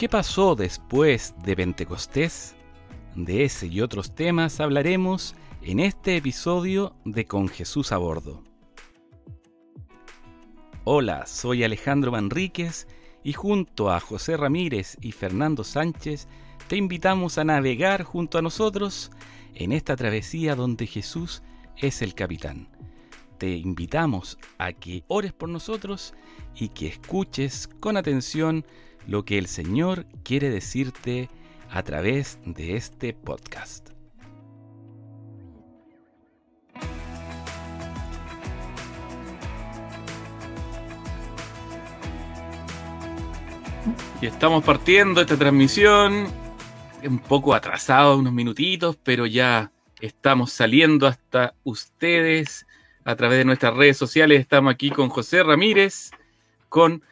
¿Qué pasó después de Pentecostés? De ese y otros temas hablaremos en este episodio de Con Jesús a Bordo. Hola, soy Alejandro Manríquez y junto a José Ramírez y Fernando Sánchez te invitamos a navegar junto a nosotros en esta travesía donde Jesús es el capitán. Te invitamos a que ores por nosotros y que escuches con atención lo que el Señor quiere decirte a través de este podcast. Y estamos partiendo esta transmisión, un poco atrasado, unos minutitos, pero ya estamos saliendo hasta ustedes a través de nuestras redes sociales. Estamos aquí con José Ramírez, con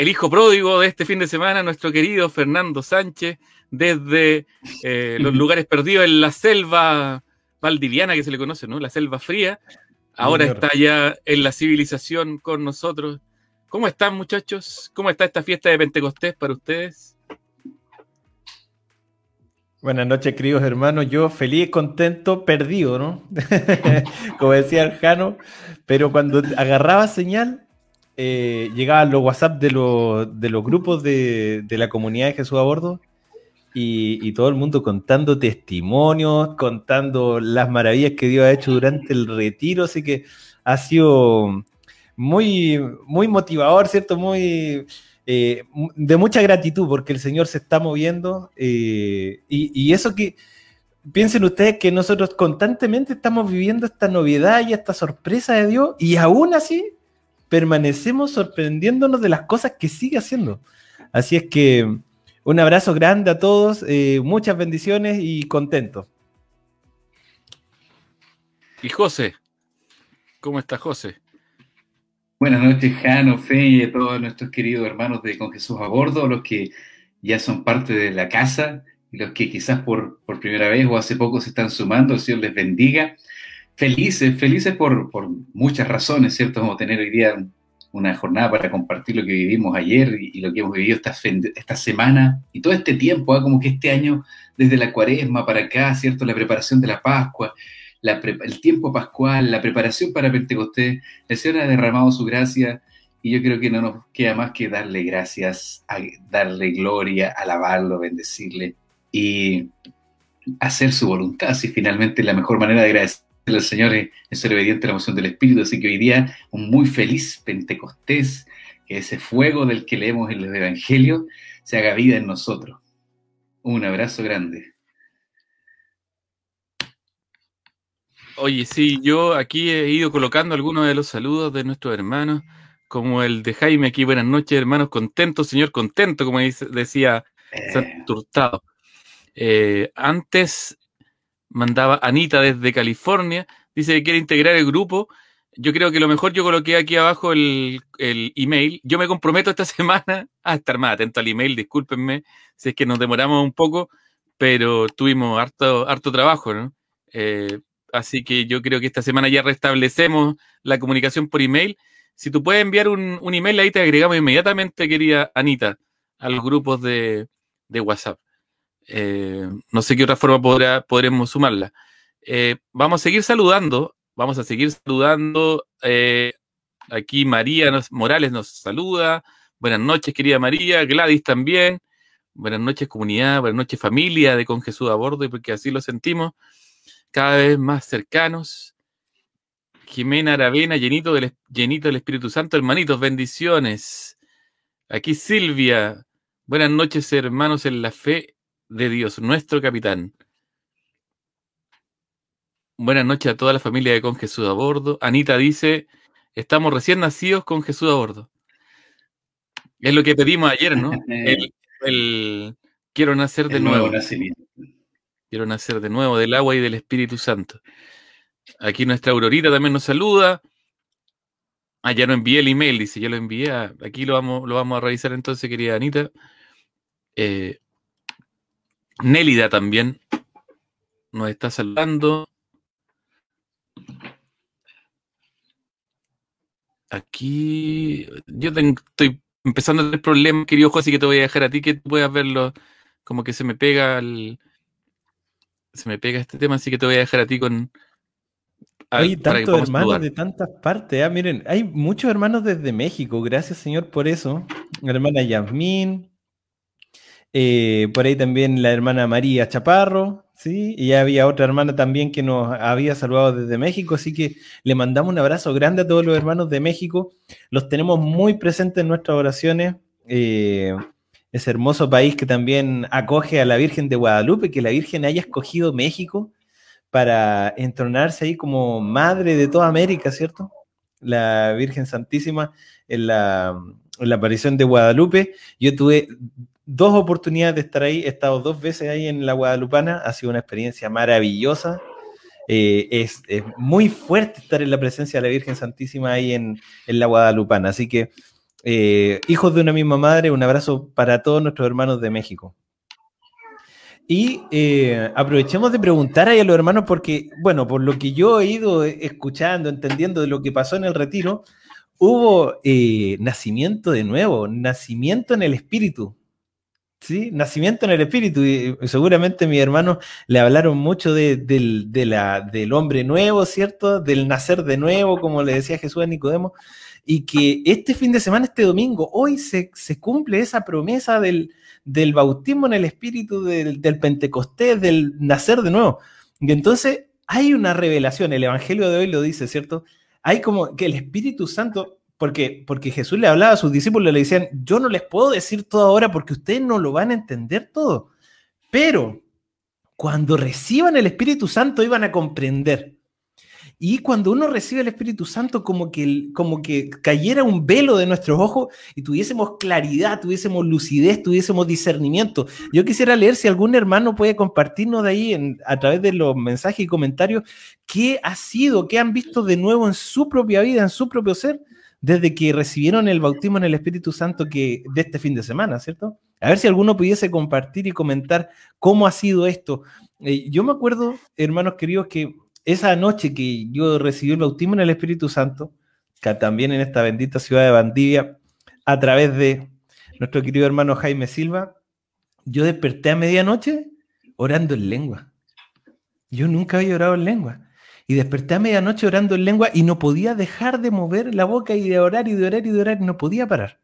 el hijo pródigo de este fin de semana, nuestro querido Fernando Sánchez, desde eh, los lugares perdidos en la selva valdiviana que se le conoce, ¿no? La selva fría. Ahora está ya en la civilización con nosotros. ¿Cómo están, muchachos? ¿Cómo está esta fiesta de Pentecostés para ustedes? Buenas noches, queridos hermanos. Yo feliz, contento, perdido, ¿no? Como decía el Jano, pero cuando agarraba señal, eh, llegaban los WhatsApp de, los grupos de, la comunidad de Jesús a bordo y, todo el mundo contando testimonios, contando las maravillas que Dios ha hecho durante el retiro, así que ha sido muy, muy motivador, ¿cierto? Muy eh, de mucha gratitud porque el Señor se está moviendo eh, y, eso que piensen ustedes que nosotros constantemente estamos viviendo esta novedad y esta sorpresa de Dios y aún así permanecemos sorprendiéndonos de las cosas que sigue haciendo. Así es que un abrazo grande a todos, eh, muchas bendiciones y contento. Y José, ¿cómo está José? Buenas noches, Jano, Fe y a todos nuestros queridos hermanos de Con Jesús a Bordo, los que ya son parte de la casa y los que quizás por, por primera vez o hace poco se están sumando, el Señor les bendiga felices, felices por, muchas razones, ¿cierto? Como tener hoy día una jornada para compartir lo que vivimos ayer y, lo que hemos vivido esta, esta semana y todo este tiempo, ¿ah? como que este año, desde la cuaresma para acá, ¿cierto? La preparación de la Pascua, el tiempo pascual, la preparación para Pentecostés, el Señor ha derramado su gracia y yo creo que no nos queda más que darle gracias, darle gloria, alabarlo, bendecirle y hacer su voluntad, si finalmente la mejor manera de agradecer el Señor es, ser obediente a la emoción del Espíritu. Así que hoy día un muy feliz Pentecostés, que ese fuego del que leemos en los Evangelios se haga vida en nosotros. Un abrazo grande. Oye, sí, yo aquí he ido colocando algunos de los saludos de nuestros hermanos, como el de Jaime aquí, buenas noches, hermanos, contento, señor, contento, como decía eh. eh antes mandaba Anita desde California, dice que quiere integrar el grupo. Yo creo que lo mejor yo coloqué aquí abajo el, email. Yo me comprometo esta semana a estar más atento al email, discúlpenme si es que nos demoramos un poco, pero tuvimos harto, harto trabajo, ¿no? Eh, así que yo creo que esta semana ya restablecemos la comunicación por email. Si tú puedes enviar un, email, ahí te agregamos inmediatamente, querida Anita, a los grupos de WhatsApp. Eh, no sé qué otra forma podrá, podremos sumarla. Eh, vamos a seguir saludando, vamos a seguir saludando. Eh, aquí María Morales nos saluda. Buenas noches, querida María. Gladys también. Buenas noches, comunidad. Buenas noches, familia de Con Jesús a bordo, porque así lo sentimos cada vez más cercanos. Jimena Aravena, llenito del, llenito del Espíritu Santo, hermanitos, bendiciones. Aquí Silvia, buenas noches, hermanos en la fe de Dios, nuestro capitán. Buenas noches a toda la familia de Con Jesús a bordo. Anita dice, estamos recién nacidos con Jesús a bordo. Es lo que pedimos ayer, ¿no? El, quiero nacer de nuevo. quiero nacer de nuevo del agua y del Espíritu Santo. Aquí nuestra Aurorita también nos saluda. Ah, ya no envié el email, dice, yo lo envié. aquí lo vamos, lo vamos a revisar entonces, querida Anita. Eh, Nélida también nos está saludando. Aquí yo estoy empezando a tener problemas, querido ojo, así que te voy a dejar a ti que tú puedas verlo. Como que se me pega el. Se me pega este tema, así que te voy a dejar a ti con. Hay tantos hermanos de tantas partes. ¿ah? Miren, hay muchos hermanos desde México. Gracias, Señor, por eso. La hermana Yasmín. Eh, por ahí también la hermana María Chaparro. ¿sí? Y había otra hermana también que nos había saludado desde México. Así que le mandamos un abrazo grande a todos los hermanos de México. Los tenemos muy presentes en nuestras oraciones. Eh, ese hermoso país que también acoge a la Virgen de Guadalupe, que la Virgen haya escogido México para entronarse ahí como madre de toda América, ¿cierto? La Virgen Santísima en la, aparición de Guadalupe. Yo tuve dos oportunidades de estar ahí, he estado dos veces ahí en la Guadalupana, ha sido una experiencia maravillosa. Eh, es, muy fuerte estar en la presencia de la Virgen Santísima ahí en, en la Guadalupana. Así que, eh, hijos de una misma madre, un abrazo para todos nuestros hermanos de México. Y eh, aprovechemos de preguntar ahí a los hermanos, porque, bueno, por lo que yo he ido escuchando, entendiendo de lo que pasó en el retiro, hubo nacimiento de nuevo, nacimiento en el espíritu. ¿Sí? Nacimiento en el espíritu. Y seguramente mis hermanos le hablaron mucho de, la, del hombre nuevo, ¿cierto? Del nacer de nuevo, como le decía Jesús a Nicodemo. Y que este fin de semana, este domingo, hoy se, se cumple esa promesa del, del bautismo en el espíritu, del, Pentecostés, del nacer de nuevo. Y entonces hay una revelación, el Evangelio de hoy lo dice, ¿cierto? Hay como que el Espíritu Santo, porque, porque Jesús le hablaba a sus discípulos, le decían, yo no les puedo decir todo ahora porque ustedes no lo van a entender todo, pero cuando reciban el Espíritu Santo iban a comprender. Y cuando uno recibe el Espíritu Santo, como que, como que cayera un velo de nuestros ojos y tuviésemos claridad, tuviésemos lucidez, tuviésemos discernimiento. Yo quisiera leer si algún hermano puede compartirnos de ahí a través de los mensajes y comentarios qué ha sido, qué han visto de nuevo en su propia vida, en su propio ser, desde que recibieron el bautismo en el Espíritu Santo que, de este fin de semana, ¿cierto? A ver si alguno pudiese compartir y comentar cómo ha sido esto. Eh, yo me acuerdo, hermanos queridos, que esa noche que yo recibí el bautismo en el Espíritu Santo, que también en esta bendita ciudad de Bandivia, a través de nuestro querido hermano Jaime Silva, yo desperté a medianoche orando en lengua. Yo nunca había orado en lengua. Y desperté a medianoche orando en lengua y no podía dejar de mover la boca y de orar y de orar y de orar, y no podía parar.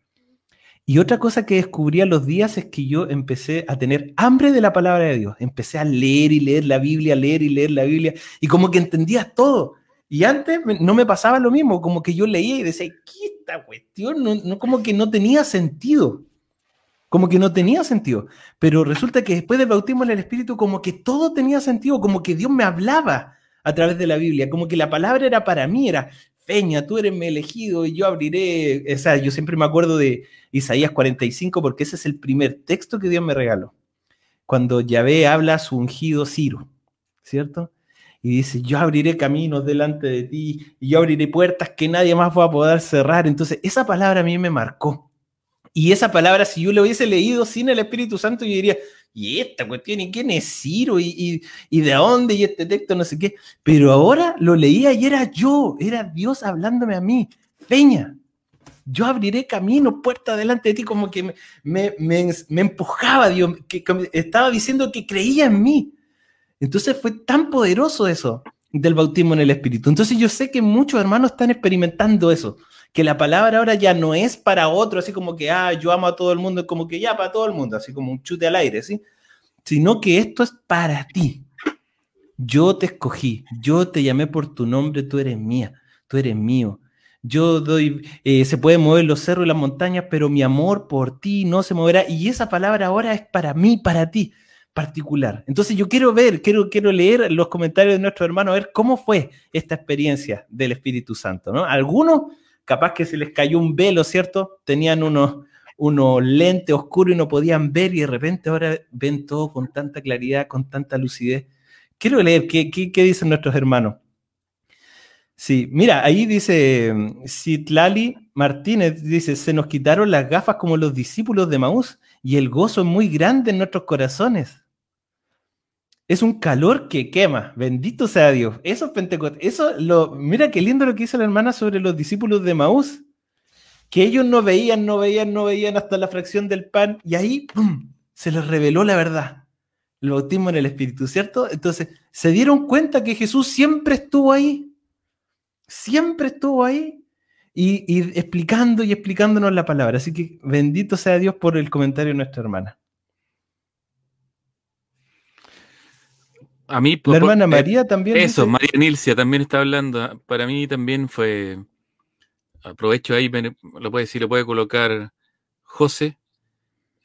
Y otra cosa que descubrí a los días es que yo empecé a tener hambre de la palabra de Dios. Empecé a leer y leer la Biblia, leer y leer la Biblia, y como que entendía todo. Y antes no me pasaba lo mismo, como que yo leía y decía, ¿qué esta cuestión? No, no, como que no tenía sentido. Como que no tenía sentido. Pero resulta que después del bautismo en el Espíritu, como que todo tenía sentido, como que Dios me hablaba a través de la Biblia, como que la palabra era para mí, era, Peña, tú eres mi elegido y yo abriré, o yo siempre me acuerdo de Isaías 45 porque ese es el primer texto que Dios me regaló. Cuando Yahvé habla a su ungido Ciro, ¿cierto? Y dice, yo abriré caminos delante de ti y yo abriré puertas que nadie más va a poder cerrar. Entonces, esa palabra a mí me marcó. Y esa palabra, si yo lo hubiese leído sin el Espíritu Santo, yo diría, y esta cuestión, ¿y quién es Ciro? ¿Y, y, de dónde? Y este texto, no sé qué. Pero ahora lo leía y era yo, era Dios hablándome a mí. Peña, yo abriré camino, puerta delante de ti, como que me, me, me, empujaba, Dios, que, estaba diciendo que creía en mí. Entonces fue tan poderoso eso del bautismo en el Espíritu. Entonces yo sé que muchos hermanos están experimentando eso, que la palabra ahora ya no es para otro, así como que, ah, yo amo a todo el mundo, como que ya para todo el mundo, así como un chute al aire, ¿sí? Sino que esto es para ti. Yo te escogí, yo te llamé por tu nombre, tú eres mía, tú eres mío. Yo doy, eh, se pueden mover los cerros y las montañas, pero mi amor por ti no se moverá. Y esa palabra ahora es para mí, para ti particular. Entonces yo quiero ver, quiero, quiero leer los comentarios de nuestro hermano, a ver cómo fue esta experiencia del Espíritu Santo, ¿no? Algunos capaz que se les cayó un velo, ¿cierto? Tenían unos, unos lentes oscuros y no podían ver y de repente ahora ven todo con tanta claridad, con tanta lucidez. Quiero leer qué, qué, dicen nuestros hermanos. Sí, mira, ahí dice Citlali Martínez, dice, se nos quitaron las gafas como los discípulos de Maús y el gozo es muy grande en nuestros corazones. Es un calor que quema. Bendito sea Dios. Eso es Pentecostés. Eso lo. Mira qué lindo lo que hizo la hermana sobre los discípulos de Maús. que ellos no veían, no veían, no veían hasta la fracción del pan, y ahí se les reveló la verdad. El bautismo en el Espíritu, ¿cierto? Entonces, se dieron cuenta que Jesús siempre estuvo ahí, siempre estuvo ahí, y, y explicando y explicándonos la palabra. Así que bendito sea Dios por el comentario de nuestra hermana. A mí, la hermana María también. Eso, María Nilcia también está hablando. Para mí también fue. Aprovecho ahí, lo puede decir, lo puede colocar José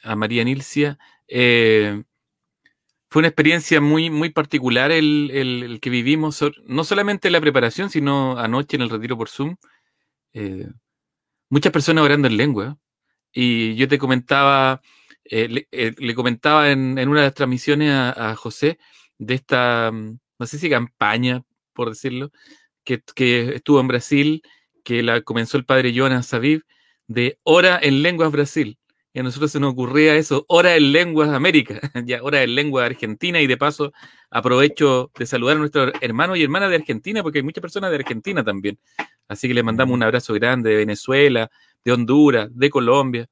a María Nilcia. Eh, fue una experiencia muy, muy particular el, el, que vivimos, no solamente la preparación, sino anoche en el retiro por Zoom. Eh, muchas personas orando en lengua. Y yo te comentaba, eh, le, comentaba en, en, una de las transmisiones a, a José de esta, no sé si campaña, por decirlo, que, estuvo en Brasil, que la comenzó el padre Jonas Aviv, de Hora en Lenguas Brasil. Y a nosotros se nos ocurría eso, Hora en Lenguas América, ya Hora en Lengua Argentina, y de paso aprovecho de saludar a nuestros hermanos y hermanas de Argentina, porque hay muchas personas de Argentina también. Así que les mandamos un abrazo grande de Venezuela, de Honduras, de Colombia,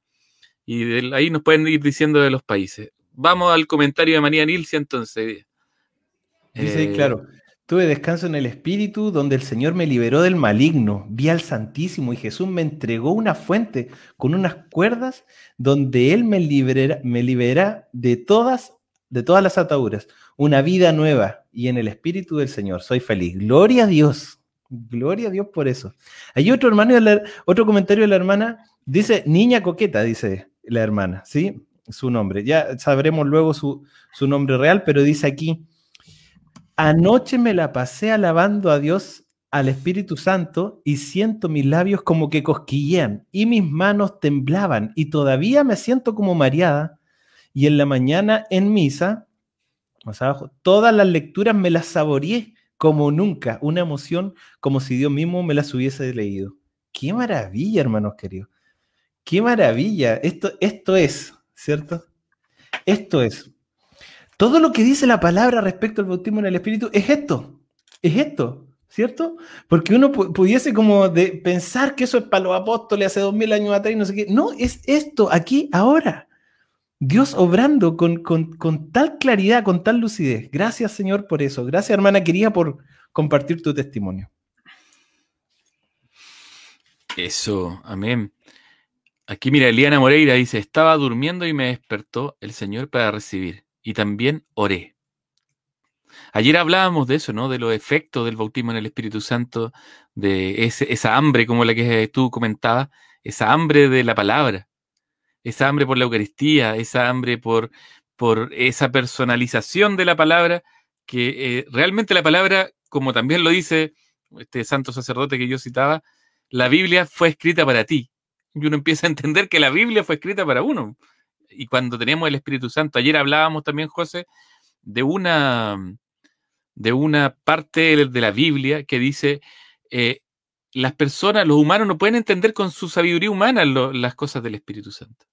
y de, ahí nos pueden ir diciendo de los países. Vamos al comentario de María Nilcia entonces. Dice, eh, claro, tuve descanso en el Espíritu donde el Señor me liberó del maligno, vi al Santísimo y Jesús me entregó una fuente con unas cuerdas donde Él me libera, me libera de, todas, de todas las ataduras, una vida nueva y en el Espíritu del Señor soy feliz. Gloria a Dios, gloria a Dios por eso. Hay otro hermano, otro comentario de la hermana, dice, niña coqueta, dice la hermana, ¿sí? Su nombre. Ya sabremos luego su, su nombre real, pero dice aquí, Anoche me la pasé alabando a Dios, al Espíritu Santo, y siento mis labios como que cosquillean y mis manos temblaban y todavía me siento como mareada. Y en la mañana en misa, más abajo, todas las lecturas me las saboreé como nunca, una emoción como si Dios mismo me las hubiese leído. Qué maravilla, hermanos queridos. Qué maravilla. Esto, esto es, ¿cierto? Esto es. Todo lo que dice la palabra respecto al bautismo en el Espíritu es esto, es esto, ¿cierto? Porque uno pudiese como de pensar que eso es para los apóstoles hace dos mil años atrás y no sé qué. No, es esto, aquí, ahora. Dios obrando con, con, tal claridad, con tal lucidez. Gracias, Señor, por eso. Gracias, hermana querida, por compartir tu testimonio. Eso, amén. Aquí mira, Eliana Moreira dice, estaba durmiendo y me despertó el Señor para recibir y también oré. Ayer hablábamos de eso, ¿no? De los efectos del bautismo en el Espíritu Santo, de esa hambre como la que tú comentabas, esa hambre de la palabra, esa hambre por la Eucaristía, esa hambre por, por esa personalización de la palabra, que eh, realmente la palabra, como también lo dice este santo sacerdote que yo citaba, la Biblia fue escrita para ti. Y uno empieza a entender que la Biblia fue escrita para uno y cuando teníamos el Espíritu Santo, ayer hablábamos también, José, de una, de una parte de la Biblia que dice, eh, las personas, los humanos no pueden entender con su sabiduría humana las cosas del Espíritu Santo.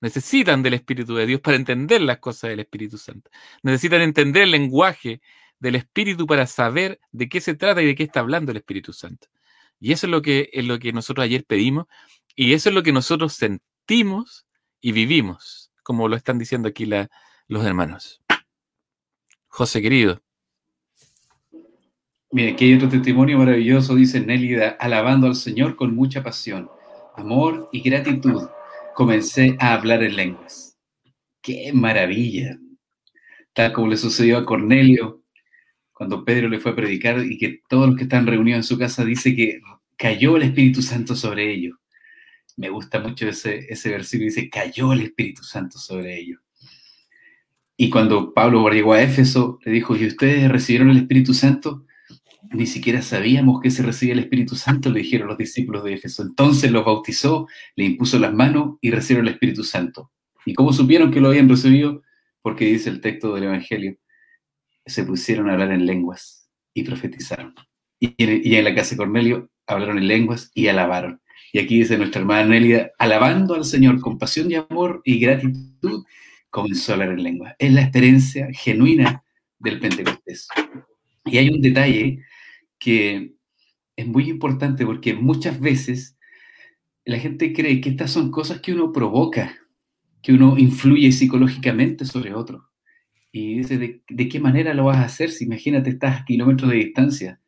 Necesitan del Espíritu de Dios para entender las cosas del Espíritu Santo. Necesitan entender el lenguaje del Espíritu para saber de qué se trata y de qué está hablando el Espíritu Santo. Y eso es lo que, es lo que nosotros ayer pedimos y eso es lo que nosotros sentimos y vivimos, como lo están diciendo aquí los hermanos. José querido. Mira, aquí hay otro testimonio maravilloso, dice Nélida, alabando al Señor con mucha pasión, amor y gratitud. Comencé a hablar en lenguas. ¡Qué maravilla! Tal como le sucedió a Cornelio cuando Pedro le fue a predicar y que todos los que están reunidos en su casa dice que cayó el Espíritu Santo sobre ellos me gusta mucho ese, ese versículo, dice, cayó el Espíritu Santo sobre ellos. Y cuando Pablo llegó a Éfeso, le dijo, ¿y ustedes recibieron el Espíritu Santo? Ni siquiera sabíamos que se recibía el Espíritu Santo, le dijeron los discípulos de Éfeso. Entonces los bautizó, le impuso las manos y recibieron el Espíritu Santo. ¿Y cómo supieron que lo habían recibido? Porque dice el texto del Evangelio, se pusieron a hablar en lenguas y profetizaron. Y y en la casa de Cornelio hablaron en lenguas y alabaron. Y aquí dice nuestra hermana Nélida, alabando al Señor con pasión y amor y gratitud, comenzó a hablar en lengua. Es la experiencia genuina del Pentecostés. Y hay un detalle que es muy importante porque muchas veces la gente cree que estas son cosas que uno provoca, que uno influye psicológicamente sobre otro. Y dice, ¿de, qué manera lo vas a hacer? Si imagínate, estás a kilómetros de distancia,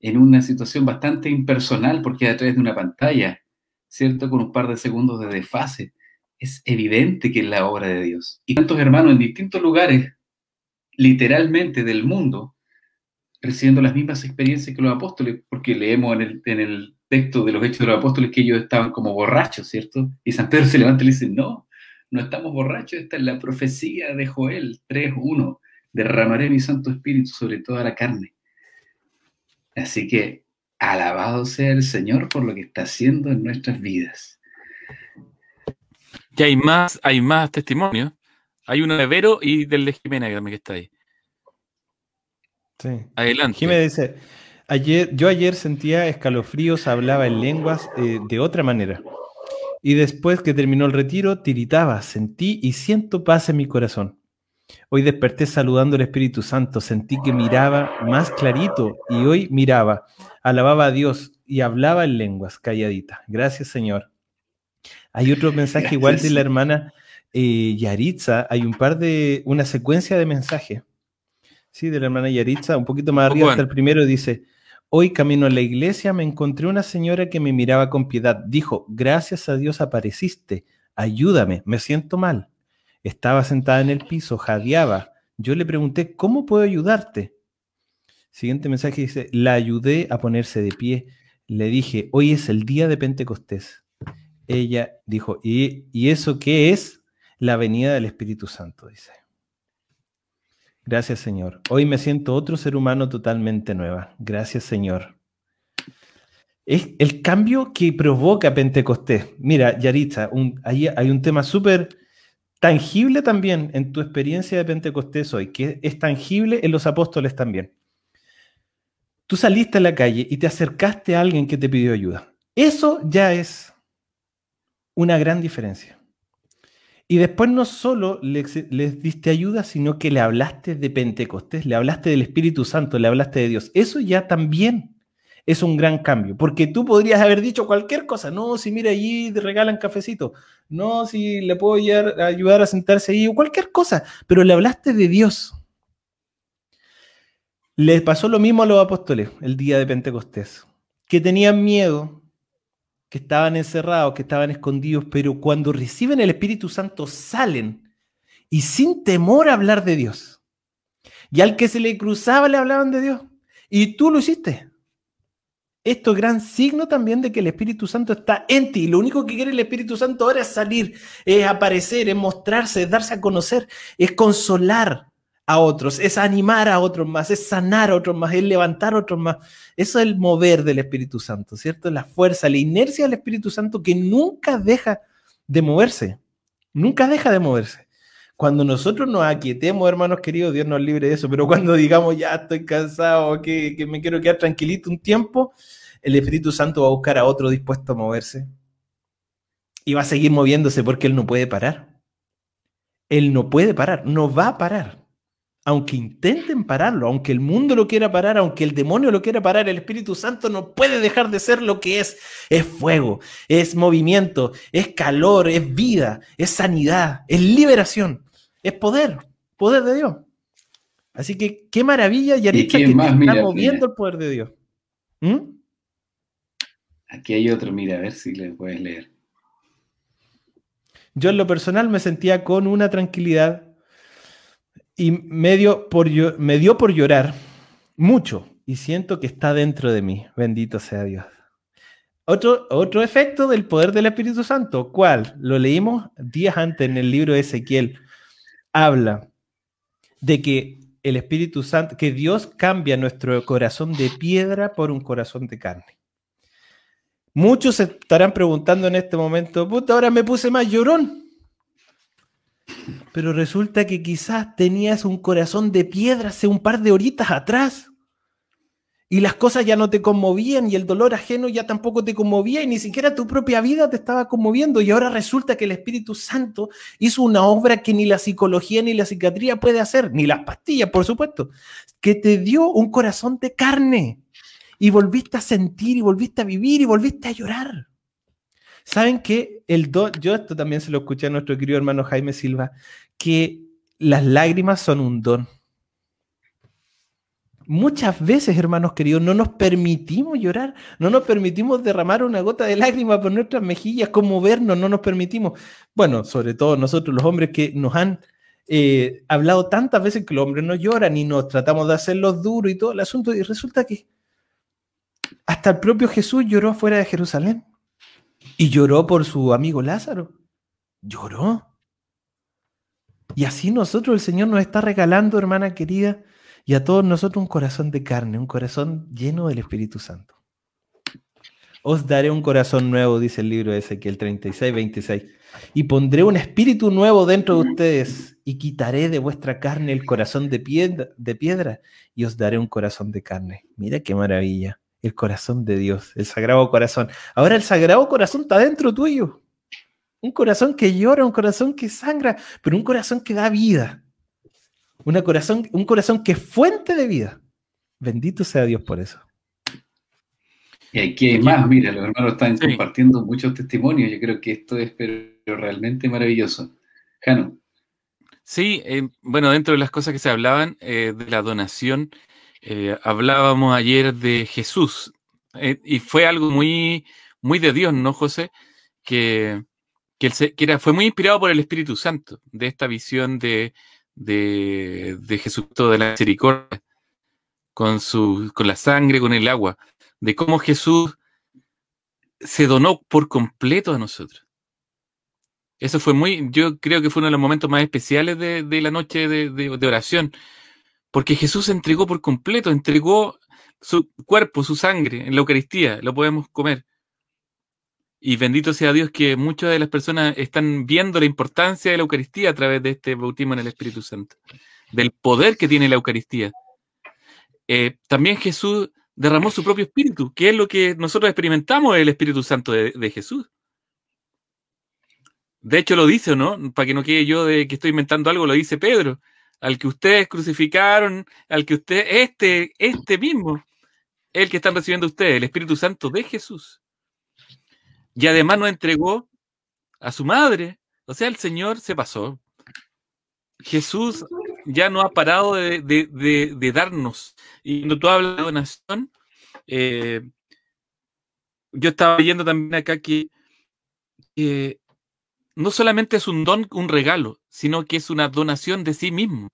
en una situación bastante impersonal, porque a través de una pantalla, ¿cierto? Con un par de segundos de desfase. Es evidente que es la obra de Dios. Y tantos hermanos en distintos lugares, literalmente del mundo, recibiendo las mismas experiencias que los apóstoles, porque leemos en el, en el texto de los Hechos de los Apóstoles que ellos estaban como borrachos, ¿cierto? Y San Pedro se levanta y le dice, no, no estamos borrachos, esta es la profecía de Joel 3.1, derramaré mi Santo Espíritu sobre toda la carne. Así que alabado sea el Señor por lo que está haciendo en nuestras vidas. Y hay más, hay más testimonios. Hay uno de Vero y del de Jimena que está ahí. Sí. Adelante. Jimena dice, Ayer, yo ayer sentía escalofríos, hablaba en lenguas eh, de otra manera. Y después que terminó el retiro, tiritaba, sentí y siento paz en mi corazón. Hoy desperté saludando al Espíritu Santo, sentí que miraba más clarito y hoy miraba, alababa a Dios y hablaba en lenguas, calladita. Gracias Señor. Hay otro mensaje igual de la hermana eh, Yaritza, hay un par de, una secuencia de mensajes. Sí, de la hermana Yaritza, un poquito más arriba hasta el primero dice, Hoy camino a la iglesia me encontré una señora que me miraba con piedad. Dijo, gracias a Dios apareciste, ayúdame, me siento mal. Estaba sentada en el piso, jadeaba. Yo le pregunté, ¿cómo puedo ayudarte? Siguiente mensaje dice, la ayudé a ponerse de pie. Le dije, hoy es el día de Pentecostés. Ella dijo, ¿y, ¿y eso qué es? La venida del Espíritu Santo, dice. Gracias, Señor. Hoy me siento otro ser humano totalmente nueva. Gracias, Señor. Es el cambio que provoca Pentecostés. Mira, Yaritza, hay, hay un tema súper tangible también en tu experiencia de Pentecostés hoy, que es tangible en los apóstoles también. Tú saliste a la calle y te acercaste a alguien que te pidió ayuda. Eso ya es una gran diferencia. Y después no solo les, diste ayuda, sino que le hablaste de Pentecostés, le hablaste del Espíritu Santo, le hablaste de Dios. Eso ya también es un gran cambio, porque tú podrías haber dicho cualquier cosa. No, si mira allí te regalan cafecito. No, si le puedo ayudar a sentarse ahí, o cualquier cosa. Pero le hablaste de Dios. Les pasó lo mismo a los apóstoles el día de Pentecostés, que tenían miedo que estaban encerrados, que estaban escondidos, pero cuando reciben el Espíritu Santo salen y sin temor a hablar de Dios. Y al que se le cruzaba le hablaban de Dios. Y tú lo hiciste. Esto es gran signo también de que el Espíritu Santo está en ti. Lo único que quiere el Espíritu Santo ahora es salir, es aparecer, es mostrarse, es darse a conocer, es consolar, a otros, es animar a otros más, es sanar a otros más, es levantar a otros más. Eso es el mover del Espíritu Santo, ¿cierto? La fuerza, la inercia del Espíritu Santo que nunca deja de moverse, nunca deja de moverse. Cuando nosotros nos aquietemos, hermanos queridos, Dios nos libre de eso, pero cuando digamos ya estoy cansado, que, que me quiero quedar tranquilito un tiempo, el Espíritu Santo va a buscar a otro dispuesto a moverse y va a seguir moviéndose porque Él no puede parar. Él no puede parar, no va a parar aunque intenten pararlo, aunque el mundo lo quiera parar, aunque el demonio lo quiera parar, el Espíritu Santo no puede dejar de ser lo que es. Es fuego, es movimiento, es calor, es vida, es sanidad, es liberación, es poder, poder de Dios. Así que qué maravilla, Yaritza, que está moviendo el poder de Dios. ¿Mm? Aquí hay otro, mira, a ver si le puedes leer. Yo en lo personal me sentía con una tranquilidad y me dio, por, me dio por llorar mucho y siento que está dentro de mí. Bendito sea Dios. Otro, otro efecto del poder del Espíritu Santo, ¿cuál? Lo leímos días antes en el libro de Ezequiel. Habla de que el Espíritu Santo, que Dios cambia nuestro corazón de piedra por un corazón de carne. Muchos se estarán preguntando en este momento, puta, ahora me puse más llorón pero resulta que quizás tenías un corazón de piedra hace un par de horitas atrás. Y las cosas ya no te conmovían y el dolor ajeno ya tampoco te conmovía y ni siquiera tu propia vida te estaba conmoviendo. Y ahora resulta que el Espíritu Santo hizo una obra que ni la psicología ni la psiquiatría puede hacer, ni las pastillas, por supuesto, que te dio un corazón de carne y volviste a sentir y volviste a vivir y volviste a llorar. ¿Saben que el don, yo esto también se lo escuché a nuestro querido hermano Jaime Silva, que las lágrimas son un don. Muchas veces, hermanos queridos, no nos permitimos llorar, no nos permitimos derramar una gota de lágrima por nuestras mejillas, como vernos, no nos permitimos. Bueno, sobre todo nosotros los hombres que nos han eh, hablado tantas veces que los hombres no lloran y nos tratamos de hacerlos duros y todo el asunto, y resulta que hasta el propio Jesús lloró afuera de Jerusalén y lloró por su amigo Lázaro. Lloró. Y así nosotros, el Señor nos está regalando, hermana querida, y a todos nosotros un corazón de carne, un corazón lleno del Espíritu Santo. Os daré un corazón nuevo, dice el libro de Ezequiel 36, 26. Y pondré un espíritu nuevo dentro de ustedes y quitaré de vuestra carne el corazón de piedra, y os daré un corazón de carne. Mira qué maravilla. El corazón de Dios, el sagrado corazón. Ahora el sagrado corazón está dentro tuyo. Un corazón que llora, un corazón que sangra, pero un corazón que da vida. Una corazón, un corazón que es fuente de vida. Bendito sea Dios por eso. Y aquí hay más, mira, los hermanos están compartiendo muchos testimonios. Yo creo que esto es pero realmente maravilloso. Jano. Sí, eh, bueno, dentro de las cosas que se hablaban eh, de la donación, eh, hablábamos ayer de Jesús. y fue algo muy, muy de Dios, ¿no, José? Que, que, era, fue muy inspirado por el Espíritu Santo, de esta visión de, de, de Jesucristo de la misericordia, con, su, con la sangre, con el agua, de cómo Jesús se donó por completo a nosotros. Eso fue muy, yo creo que fue uno de los momentos más especiales de, la noche de, oración, porque Jesús se entregó por completo, entregó su cuerpo, su sangre en la Eucaristía, lo podemos comer. Y bendito sea Dios que muchas de las personas están viendo la importancia de la Eucaristía a través de este bautismo en el Espíritu Santo, del poder que tiene la Eucaristía. Eh, también Jesús derramó su propio Espíritu, que es lo que nosotros experimentamos el Espíritu Santo de, Jesús. De hecho lo dice, ¿no? Para que no quede yo de que estoy inventando algo, lo dice Pedro. Al que ustedes crucificaron, al que usted, este, este mismo, el que están recibiendo ustedes, el Espíritu Santo de Jesús. Y además nos entregó a su madre. O sea, el Señor se pasó. Jesús ya no ha parado de, darnos. Y cuando tú hablas de donación, eh, yo estaba leyendo también acá que, no solamente es un don, un regalo, sino que es una donación de sí mismo.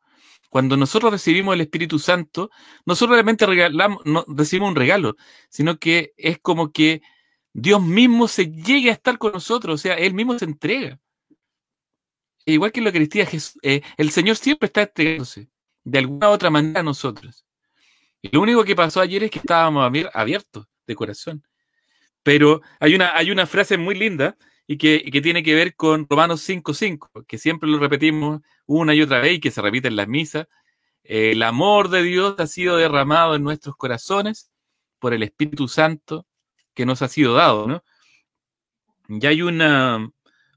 Cuando nosotros recibimos el Espíritu Santo, no solamente recibimos un regalo, sino que es como que Dios mismo se llegue a estar con nosotros, o sea, Él mismo se entrega. E igual que en la Eucaristía, eh, el Señor siempre está entregándose de alguna otra manera a nosotros. Y lo único que pasó ayer es que estábamos abiertos de corazón. Pero hay una, hay una frase muy linda y que, tiene que ver con Romanos 5.5, que siempre lo repetimos una y otra vez y que se repite en las misas. El amor de Dios ha sido derramado en nuestros corazones por el Espíritu Santo que nos ha sido dado, ¿no? Y hay una,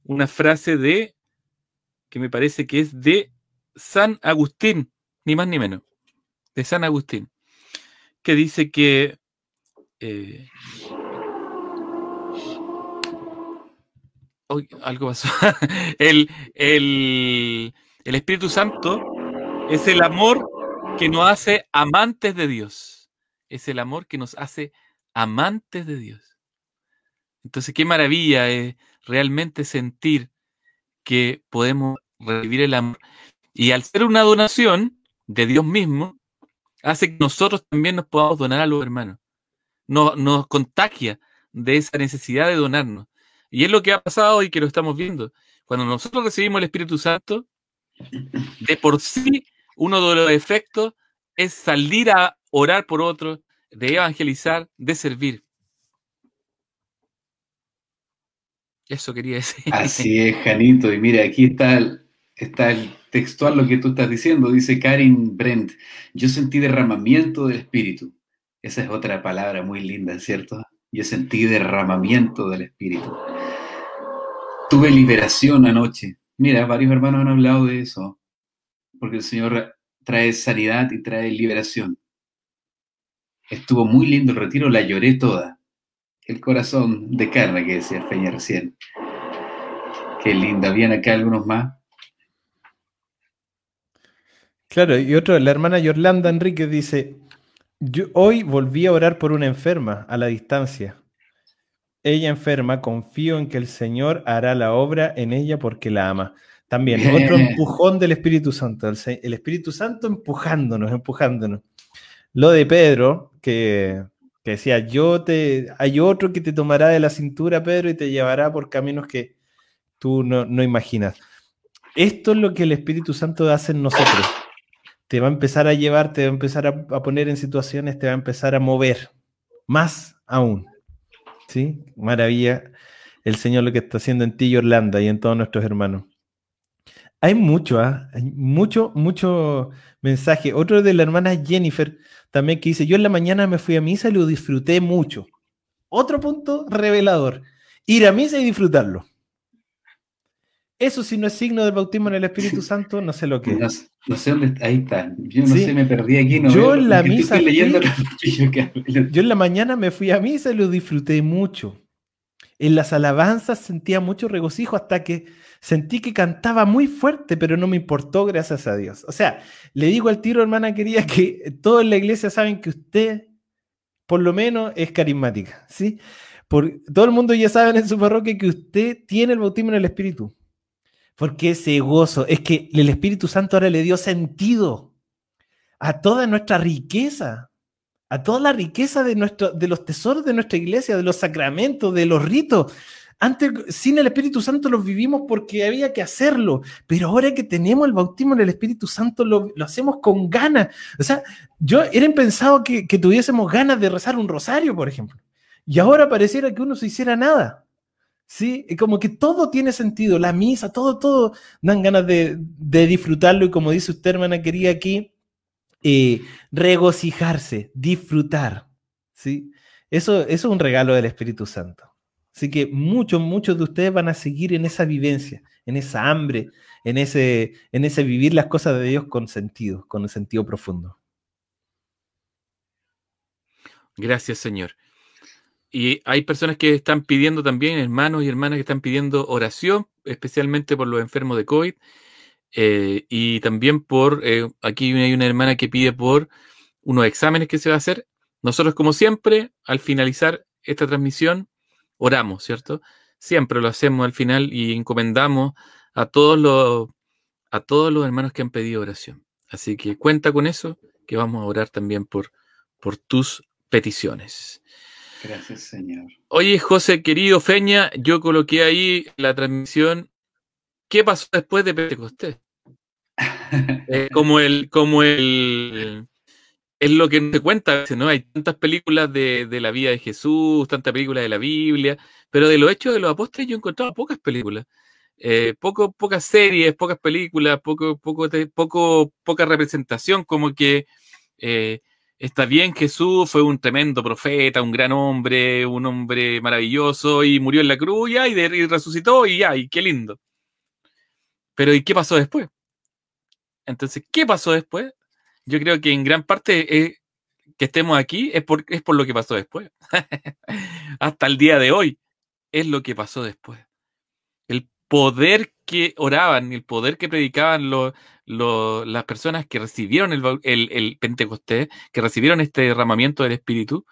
una frase de, que me parece que es de San Agustín, ni más ni menos, de San Agustín, que dice que eh, algo pasó. el, el, el Espíritu Santo es el amor que nos hace amantes de Dios. Es el amor que nos hace amantes de Dios. Entonces, qué maravilla es realmente sentir que podemos recibir el amor. Y al ser una donación de Dios mismo, hace que nosotros también nos podamos donar a los hermanos. Nos, nos contagia de esa necesidad de donarnos. Y es lo que ha pasado y que lo estamos viendo. Cuando nosotros recibimos el Espíritu Santo, de por sí, uno de los efectos es salir a orar por otros, de evangelizar, de servir. Eso quería decir. Así es, Janito. Y mire, aquí está el, está el textual lo que tú estás diciendo. Dice Karin Brent, yo sentí derramamiento del Espíritu. Esa es otra palabra muy linda, ¿cierto? Yo sentí derramamiento del Espíritu. Tuve liberación anoche. Mira, varios hermanos han hablado de eso, porque el Señor trae sanidad y trae liberación. Estuvo muy lindo el retiro, la lloré toda. el corazón de carne que decía Peña recién. Qué linda. Vienen acá algunos más. Claro, y otro, la hermana Yolanda Enrique dice, yo hoy volví a orar por una enferma a la distancia. Ella enferma, confío en que el Señor hará la obra en ella porque la ama. También, otro empujón del Espíritu Santo, el, Espíritu Santo empujándonos, empujándonos. Lo de Pedro, que, decía, yo te, hay otro que te tomará de la cintura, Pedro, y te llevará por caminos que tú no, no imaginas. Esto es lo que el Espíritu Santo hace en nosotros te va a empezar a llevar, te va a empezar a, poner en situaciones, te va a empezar a mover, más aún. ¿Sí? Maravilla el Señor lo que está haciendo en ti, Yolanda, y en todos nuestros hermanos. Hay mucho, ¿ah? hay mucho, mucho mensaje. Otro de la hermana Jennifer también que dice, yo en la mañana me fui a misa y lo disfruté mucho. Otro punto revelador, ir a misa y disfrutarlo. Eso si no es signo del bautismo en el Espíritu Santo, no sé lo que es. No, sé dónde ahí está. Yo no sé, me perdí aquí. No yo en la misa. yo en la mañana me fui a misa y lo disfruté mucho. En las alabanzas sentía mucho regocijo hasta que sentí que cantaba muy fuerte, pero no me importó, gracias a Dios. O sea, le digo al tiro, hermana querida, que todos en la iglesia saben que usted, por lo menos, es carismática. ¿sí? Por, todo el mundo ya sabe en su parroquia que usted tiene el bautismo en el Espíritu. Porque ese gozo, es que el Espíritu Santo ahora le dio sentido a toda nuestra riqueza, a toda la riqueza de, nuestro, de los tesoros de nuestra iglesia, de los sacramentos, de los ritos. Antes, sin el Espíritu Santo los vivimos porque había que hacerlo, pero ahora que tenemos el bautismo en el Espíritu Santo, lo, hacemos con ganas. O sea, yo era pensado que, que tuviésemos ganas de rezar un rosario, por ejemplo, y ahora pareciera que uno se hiciera nada. ¿sí? Como que todo tiene sentido, la misa, todo, todo, dan ganas de, disfrutarlo y como dice usted, hermana quería aquí, regocijarse, disfrutar, ¿sí? Eso, eso es un regalo del Espíritu Santo. Así que muchos, muchos de ustedes van a seguir en esa vivencia, en esa hambre, en ese, en ese vivir las cosas de Dios con sentido, con un sentido profundo. Gracias, Señor. Y hay personas que están pidiendo también, hermanos y hermanas que están pidiendo oración, especialmente por los enfermos de COVID. Eh, y también por, eh, aquí hay una hermana que pide por unos exámenes que se va a hacer. Nosotros, como siempre, al finalizar esta transmisión, oramos, ¿cierto? Siempre lo hacemos al final y encomendamos a todos los, a todos los hermanos que han pedido oración. Así que cuenta con eso, que vamos a orar también por, por tus peticiones. Gracias, Señor. Oye, José, querido Feña, yo coloqué ahí la transmisión. ¿Qué pasó después de Pentecostés? Eh, como el, como el, es lo que no se cuenta, ¿no? Hay tantas películas de, la vida de Jesús, tantas películas de la Biblia, pero de los hechos de los apóstoles yo encontraba pocas películas. Eh, poco, pocas series, pocas películas, poco, poco, poco, poca representación, como que eh, está bien, Jesús fue un tremendo profeta, un gran hombre, un hombre maravilloso y murió en la cruz y, y resucitó y ya, y qué lindo. Pero ¿y qué pasó después? Entonces, ¿qué pasó después? Yo creo que en gran parte que estemos aquí es por, es por lo que pasó después. Hasta el día de hoy es lo que pasó después. El poder que oraban, el poder que predicaban las personas que recibieron el, Pentecostés, que recibieron este derramamiento del Espíritu,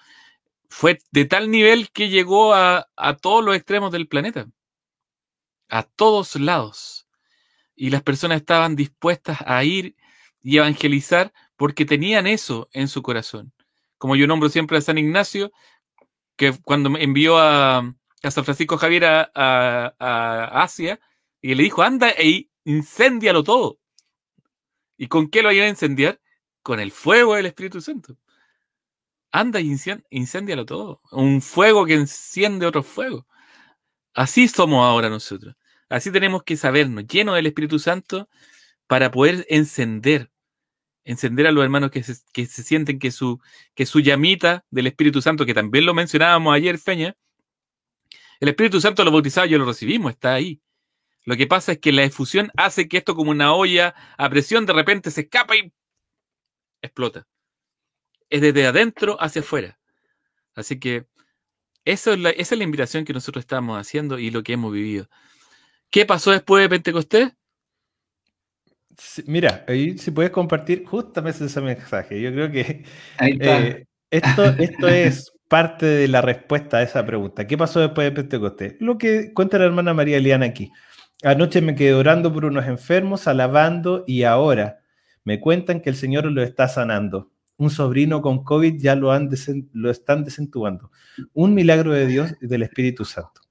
fue de tal nivel que llegó a, todos los extremos del planeta, a todos lados. Y las personas estaban dispuestas a ir y evangelizar porque tenían eso en su corazón. Como yo nombro siempre a San Ignacio, que cuando envió a, a San Francisco Javier a, a, Asia, y le dijo, anda e incendialo todo. ¿Y con qué lo iban a incendiar? Con el fuego del Espíritu Santo. Anda y incendialo todo. Un fuego que enciende otro fuego. Así somos ahora nosotros. Así tenemos que sabernos, llenos del Espíritu Santo, para poder encender, encender a los hermanos que se, sienten que su, que su llamita del Espíritu Santo, que también lo mencionábamos ayer, Feña, el Espíritu Santo lo bautizado ya lo recibimos, está ahí. Lo que pasa es que la efusión hace que esto como una olla a presión de repente se escapa y explota. Es desde adentro hacia afuera. Así que Eso esa es la invitación que nosotros estamos haciendo y lo que hemos vivido. ¿Qué pasó después de Pentecostés? mira, ahí si puedes compartir justamente ese mensaje. Yo creo que eh, esto, esto es parte de la respuesta a esa pregunta. ¿Qué pasó después de Pentecostés? Lo que cuenta la hermana María Eliana aquí. Anoche me quedé orando por unos enfermos, alabando, y ahora me cuentan que el Señor lo está sanando. Un sobrino con COVID ya lo, han lo están desentubando. Un milagro de Dios y del Espíritu Santo.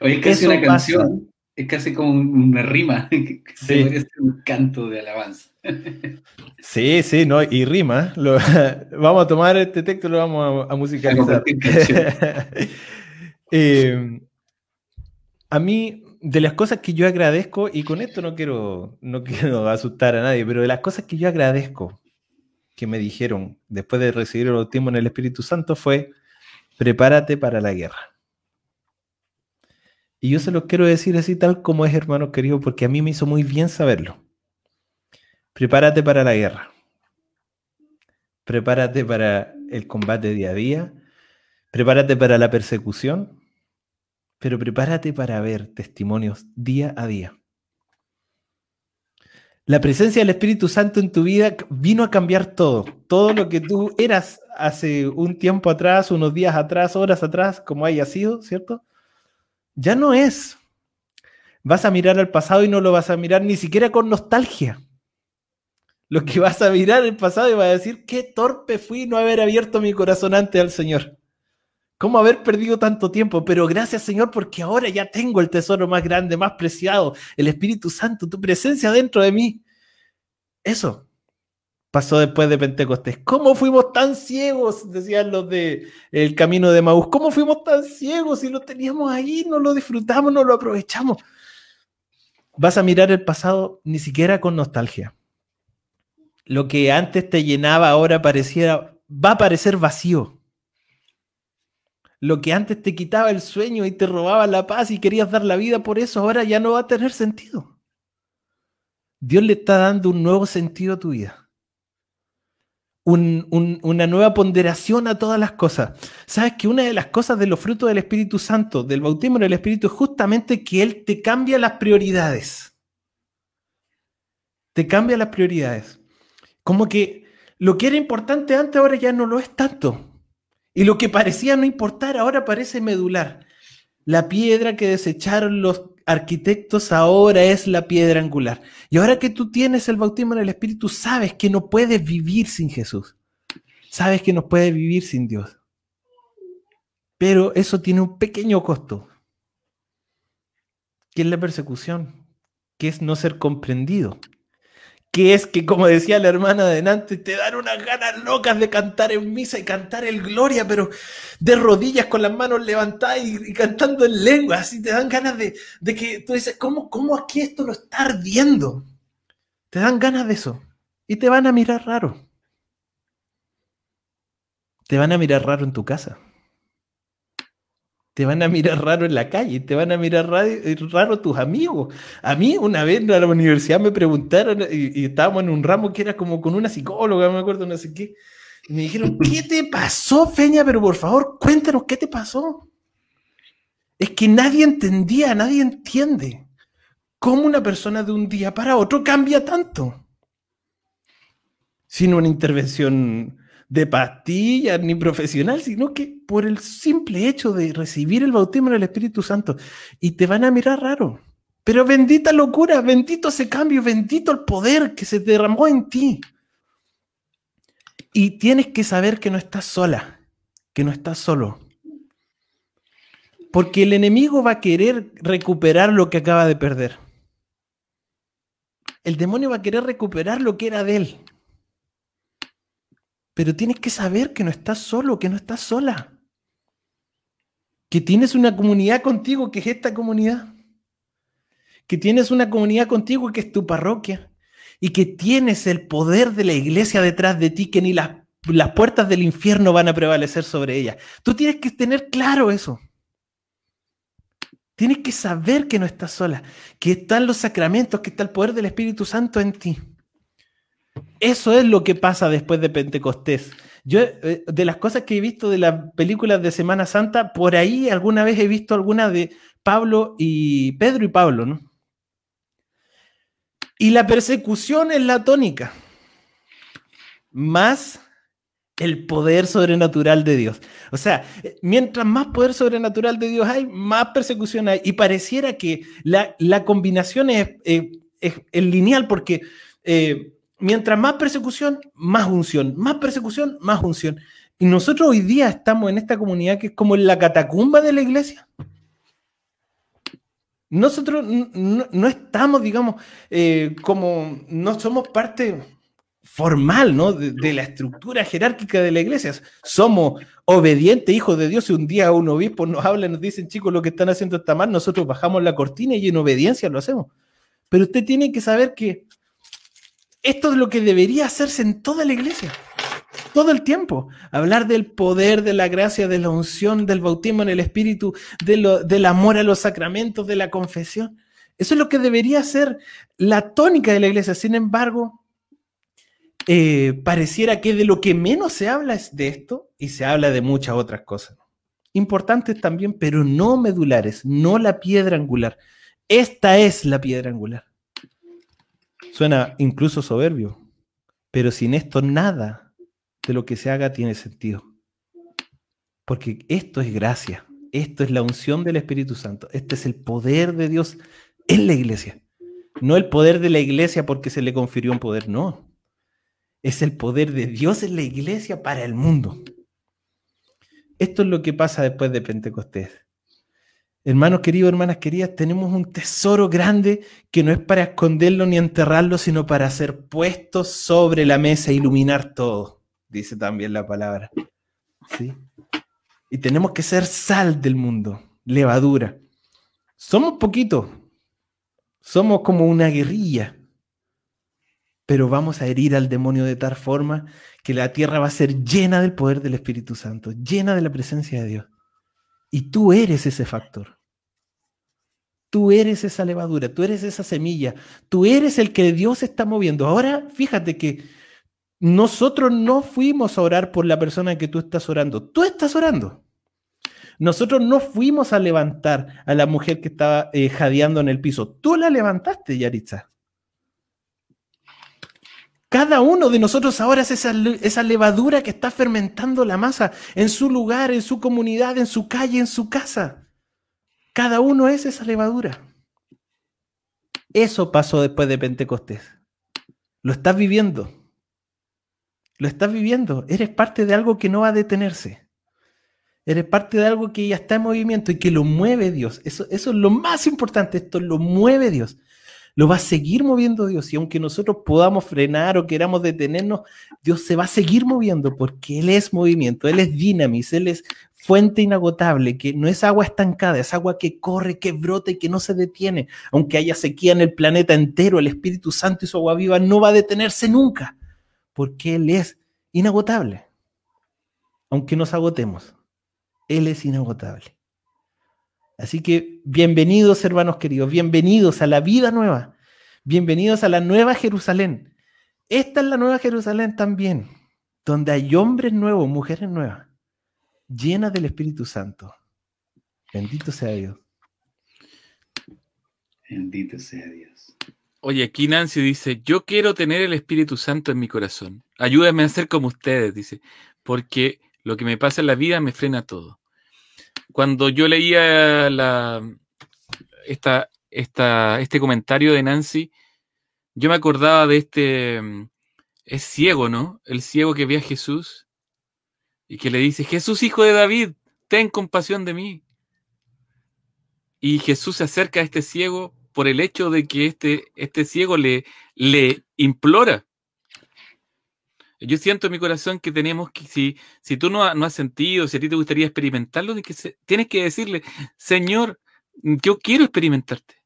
Oye, es casi una canción, es casi como una rima, sí. es un canto de alabanza. Sí, sí, no, y rima. vamos a tomar este texto y lo vamos a, musicalizar. Eh, a mí, de las cosas que yo agradezco, y con esto no quiero, no quiero asustar a nadie, pero de las cosas que yo agradezco que me dijeron después de recibir el bautismo en el Espíritu Santo fue, prepárate para la guerra. Y yo se lo quiero decir así tal como es, hermano querido, porque a mí me hizo muy bien saberlo. Prepárate para la guerra. Prepárate para el combate día a día. Prepárate para la persecución. Pero prepárate para ver testimonios día a día. La presencia del Espíritu Santo en tu vida vino a cambiar todo. Todo lo que tú eras hace un tiempo atrás, unos días atrás, horas atrás, como haya sido, ¿cierto? Ya no es. Vas a mirar al pasado y no lo vas a mirar ni siquiera con nostalgia lo que vas a mirar el pasado y vas a decir, qué torpe fui no haber abierto mi corazón ante al Señor. ¿Cómo haber perdido tanto tiempo? Pero gracias Señor porque ahora ya tengo el tesoro más grande, más preciado, el Espíritu Santo, tu presencia dentro de mí. Eso pasó después de Pentecostés. ¿Cómo fuimos tan ciegos? Decían los de el camino de Maús. ¿Cómo fuimos tan ciegos si lo teníamos ahí, no lo disfrutamos, no lo aprovechamos? Vas a mirar el pasado ni siquiera con nostalgia lo que antes te llenaba ahora pareciera, va a parecer vacío. Lo que antes te quitaba el sueño y te robaba la paz y querías dar la vida por eso, ahora ya no va a tener sentido. Dios le está dando un nuevo sentido a tu vida. Una nueva ponderación a todas las cosas. Sabes que una de las cosas de los frutos del Espíritu Santo, del bautismo del Espíritu, es justamente que Él te cambia las prioridades. Te cambia las prioridades. Como que lo que era importante antes ahora ya no lo es tanto. Y lo que parecía no importar ahora parece medular. La piedra que desecharon los arquitectos ahora es la piedra angular. Y ahora que tú tienes el bautismo en el Espíritu, sabes que no puedes vivir sin Jesús. Sabes que no puedes vivir sin Dios. Pero eso tiene un pequeño costo, que es la persecución, que es no ser comprendido que es que, como decía la hermana de Nantes, te dan unas ganas locas de cantar en misa y cantar el gloria, pero de rodillas con las manos levantadas y, cantando en lengua, así te dan ganas de, que tú dices, ¿cómo, ¿cómo aquí esto lo está ardiendo? Te dan ganas de eso y te van a mirar raro. Te van a mirar raro en tu casa te van a mirar raro en la calle, te van a mirar raro, tus amigos. A mí una vez en la universidad me preguntaron y, estábamos en un ramo que era como con una psicóloga, me acuerdo, no sé qué. Y me dijeron, ¿qué te pasó, Feña? Pero por favor, cuéntanos, ¿qué te pasó? Es que nadie entendía, nadie entiende cómo una persona de un día para otro cambia tanto. Sin una intervención de pastillas ni profesional, sino que por el simple hecho de recibir el bautismo en el Espíritu Santo. Y te van a mirar raro. Pero bendita locura, bendito ese cambio, bendito el poder que se derramó en ti. Y tienes que saber que no estás sola, que no estás solo. Porque el enemigo va a querer recuperar lo que acaba de perder. El demonio va a querer recuperar lo que era de él. Pero tienes que saber que no estás solo, que no estás sola. Que tienes una comunidad contigo, que es esta comunidad. Que tienes una comunidad contigo, que es tu parroquia. Y que tienes el poder de la iglesia detrás de ti, que ni las, las puertas del infierno van a prevalecer sobre ella. Tú tienes que tener claro eso. Tienes que saber que no estás sola, que están los sacramentos, que está el poder del Espíritu Santo en ti. Eso es lo que pasa después de Pentecostés. Yo, eh, de las cosas que he visto de las películas de Semana Santa, por ahí alguna vez he visto alguna de Pablo y Pedro y Pablo, ¿no? Y la persecución es la tónica, más el poder sobrenatural de Dios. O sea, mientras más poder sobrenatural de Dios hay, más persecución hay. Y pareciera que la, combinación es, lineal porque eh, mientras más persecución, más unción, más persecución, más unción. Y nosotros hoy día estamos en esta comunidad que es como la catacumba de la iglesia. Nosotros no, estamos, digamos, eh, como, no somos parte formal, ¿no? De, la estructura jerárquica de la iglesia. Somos obedientes hijos de Dios. Si un día un obispo nos habla y nos dicen, chicos, lo que están haciendo está mal, nosotros bajamos la cortina y en obediencia lo hacemos. Pero usted tiene que saber que esto es lo que debería hacerse en toda la iglesia todo el tiempo. Hablar del poder, de la gracia, de la unción, del bautismo en el Espíritu, del amor a los sacramentos, de la confesión. Eso es lo que debería ser la tónica de la iglesia. Sin embargo, eh, pareciera que de lo que menos se habla es de esto y se habla de muchas otras cosas. Importantes también, pero no medulares, no la piedra angular. Esta es la piedra angular. Suena incluso soberbio, pero sin esto nada de lo que se haga tiene sentido. Porque esto es gracia, esto es la unción del Espíritu Santo, este es el poder de Dios en la iglesia. No el poder de la iglesia porque se le confirió un poder, no. Es el poder de Dios en la iglesia para el mundo. Esto es lo que pasa después de Pentecostés. Hermanos queridos, hermanas queridas, tenemos un tesoro grande que no es para esconderlo ni enterrarlo, sino para ser puesto sobre la mesa e iluminar todo dice también la palabra. ¿Sí? Y tenemos que ser sal del mundo, levadura. Somos poquitos, somos como una guerrilla, pero vamos a herir al demonio de tal forma que la tierra va a ser llena del poder del Espíritu Santo, llena de la presencia de Dios. Y tú eres ese factor. Tú eres esa levadura, tú eres esa semilla, tú eres el que Dios está moviendo. Ahora, fíjate que nosotros no fuimos a orar por la persona que tú estás orando. Tú estás orando. Nosotros no fuimos a levantar a la mujer que estaba eh, jadeando en el piso. Tú la levantaste, Yaritza. Cada uno de nosotros ahora es esa, levadura que está fermentando la masa en su lugar, en su comunidad, en su calle, en su casa. Cada uno es esa levadura. Eso pasó después de Pentecostés. Lo estás viviendo. Lo estás viviendo. Eres parte de algo que no va a detenerse. Eres parte de algo que ya está en movimiento y que lo mueve Dios. Eso, eso es lo más importante. Esto lo mueve Dios. Lo va a seguir moviendo Dios. Y aunque nosotros podamos frenar o queramos detenernos, Dios se va a seguir moviendo porque Él es movimiento. Él es dinamis. Él es fuente inagotable, que no es agua estancada, es agua que corre, que brota y que no se detiene. Aunque haya sequía en el planeta entero, el Espíritu Santo y su agua viva no va a detenerse nunca porque Él es inagotable. Aunque nos agotemos, Él es inagotable. Así que bienvenidos hermanos queridos, bienvenidos a la vida nueva, bienvenidos a la nueva Jerusalén. Esta es la nueva Jerusalén también, donde hay hombres nuevos, mujeres nuevas, llenas del Espíritu Santo. Bendito sea Dios. Bendito sea Dios. Oye, aquí Nancy dice, yo quiero tener el Espíritu Santo en mi corazón. Ayúdame a ser como ustedes, dice, porque lo que me pasa en la vida me frena todo. Cuando yo leía este comentario de Nancy, yo me acordaba de este, mm, es ciego, ¿no? El ciego que ve a Jesús y que le dice, Jesús, hijo de David, ten compasión de mí. Y Jesús se acerca a este ciego por el hecho de que este, este ciego le, le implora. Yo siento en mi corazón que tenemos que, si, si tú no, no has sentido, si a ti te gustaría experimentarlo, que tienes que decirle, Señor, yo quiero experimentarte.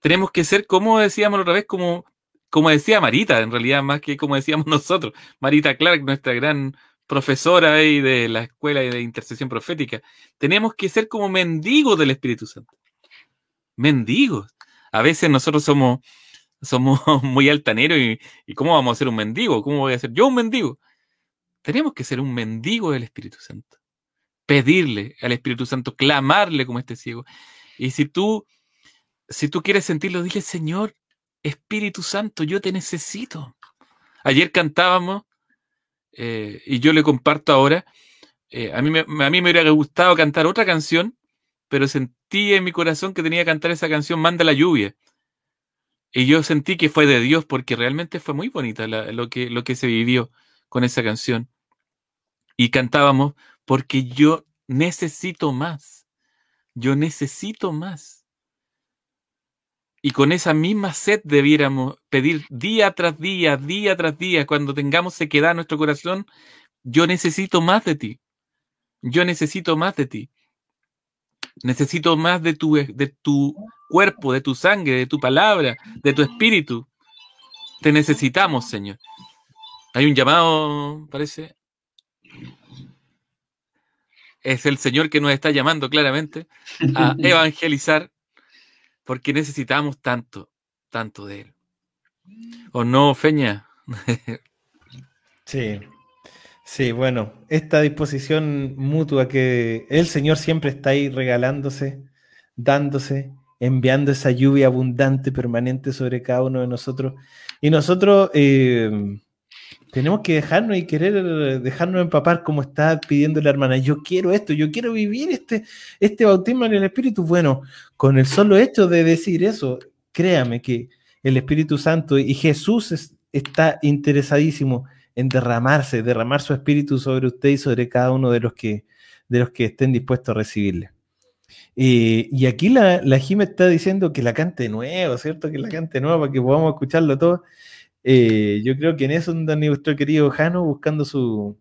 Tenemos que ser, como decíamos otra vez, como, como decía Marita, en realidad, más que como decíamos nosotros. Marita Clark, nuestra gran profesora ahí de la escuela de intercesión profética. Tenemos que ser como mendigos del Espíritu Santo mendigos. A veces nosotros somos, somos muy altaneros y, ¿cómo vamos a ser un mendigo? ¿Cómo voy a ser yo un mendigo? Tenemos que ser un mendigo del Espíritu Santo. Pedirle al Espíritu Santo, clamarle como este ciego. Y si tú, si tú quieres sentirlo, dile, Señor, Espíritu Santo, yo te necesito. Ayer cantábamos, eh, y yo le comparto ahora, eh, a, mí me, a mí me hubiera gustado cantar otra canción, pero sentí en mi corazón que tenía que cantar esa canción, Manda la lluvia. Y yo sentí que fue de Dios porque realmente fue muy bonita lo, que, lo que se vivió con esa canción. Y cantábamos porque yo necesito más. Yo necesito más. Y con esa misma sed debiéramos pedir día tras día, día tras día, cuando tengamos sequedad en nuestro corazón, yo necesito más de ti. Yo necesito más de ti. Necesito más de tu, de tu cuerpo, de tu sangre, de tu palabra, de tu espíritu. Te necesitamos, Señor. Hay un llamado, parece. Es el Señor que nos está llamando claramente a evangelizar porque necesitamos tanto, tanto de Él. ¿O no, Feña? sí, sí, bueno, esta disposición mutua que el Señor siempre está ahí regalándose, dándose, enviando esa lluvia abundante, permanente sobre cada uno de nosotros. Y nosotros eh, tenemos que dejarnos y querer dejarnos empapar como está pidiendo la hermana. Yo quiero esto, yo quiero vivir este, este bautismo en el Espíritu. Bueno, con el solo hecho de decir eso, créame que el Espíritu Santo y Jesús está interesadísimo en derramarse, derramar su Espíritu sobre usted y sobre cada uno de los que, de los que estén dispuestos a recibirle. Eh, y aquí la, la está diciendo que la cante nuevo, ¿cierto? Que la cante nueva para que podamos escucharlo todo. Eh, yo creo que en eso anda nuestro querido Jano buscando su,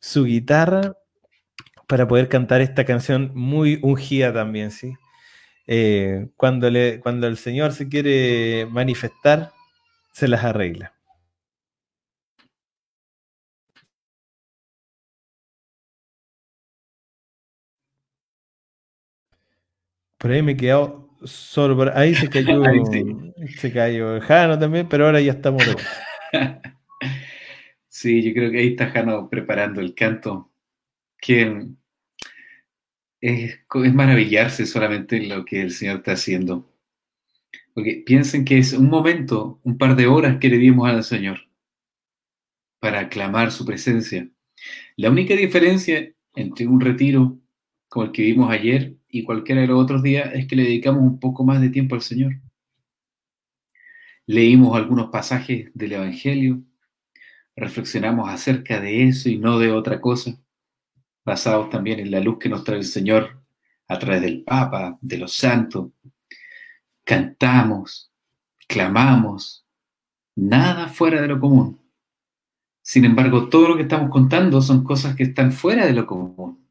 su guitarra para poder cantar esta canción muy ungida también, ¿sí? Eh, cuando, le, cuando el Señor se quiere manifestar, se las arregla. Por ahí me he quedado solo. ahí se cayó. Se cayó Jano también, pero ahora ya estamos. sí, yo creo que ahí está Jano preparando el canto. Que es, es maravillarse solamente en lo que el Señor está haciendo. Porque piensen que es un momento, un par de horas que le dimos al Señor para aclamar su presencia. La única diferencia entre un retiro como el que vimos ayer y cualquiera de los otros días es que le dedicamos un poco más de tiempo al Señor. Leímos algunos pasajes del Evangelio, reflexionamos acerca de eso y no de otra cosa, basados también en la luz que nos trae el Señor a través del Papa, de los santos. Cantamos, clamamos, nada fuera de lo común. Sin embargo, todo lo que estamos contando son cosas que están fuera de lo común.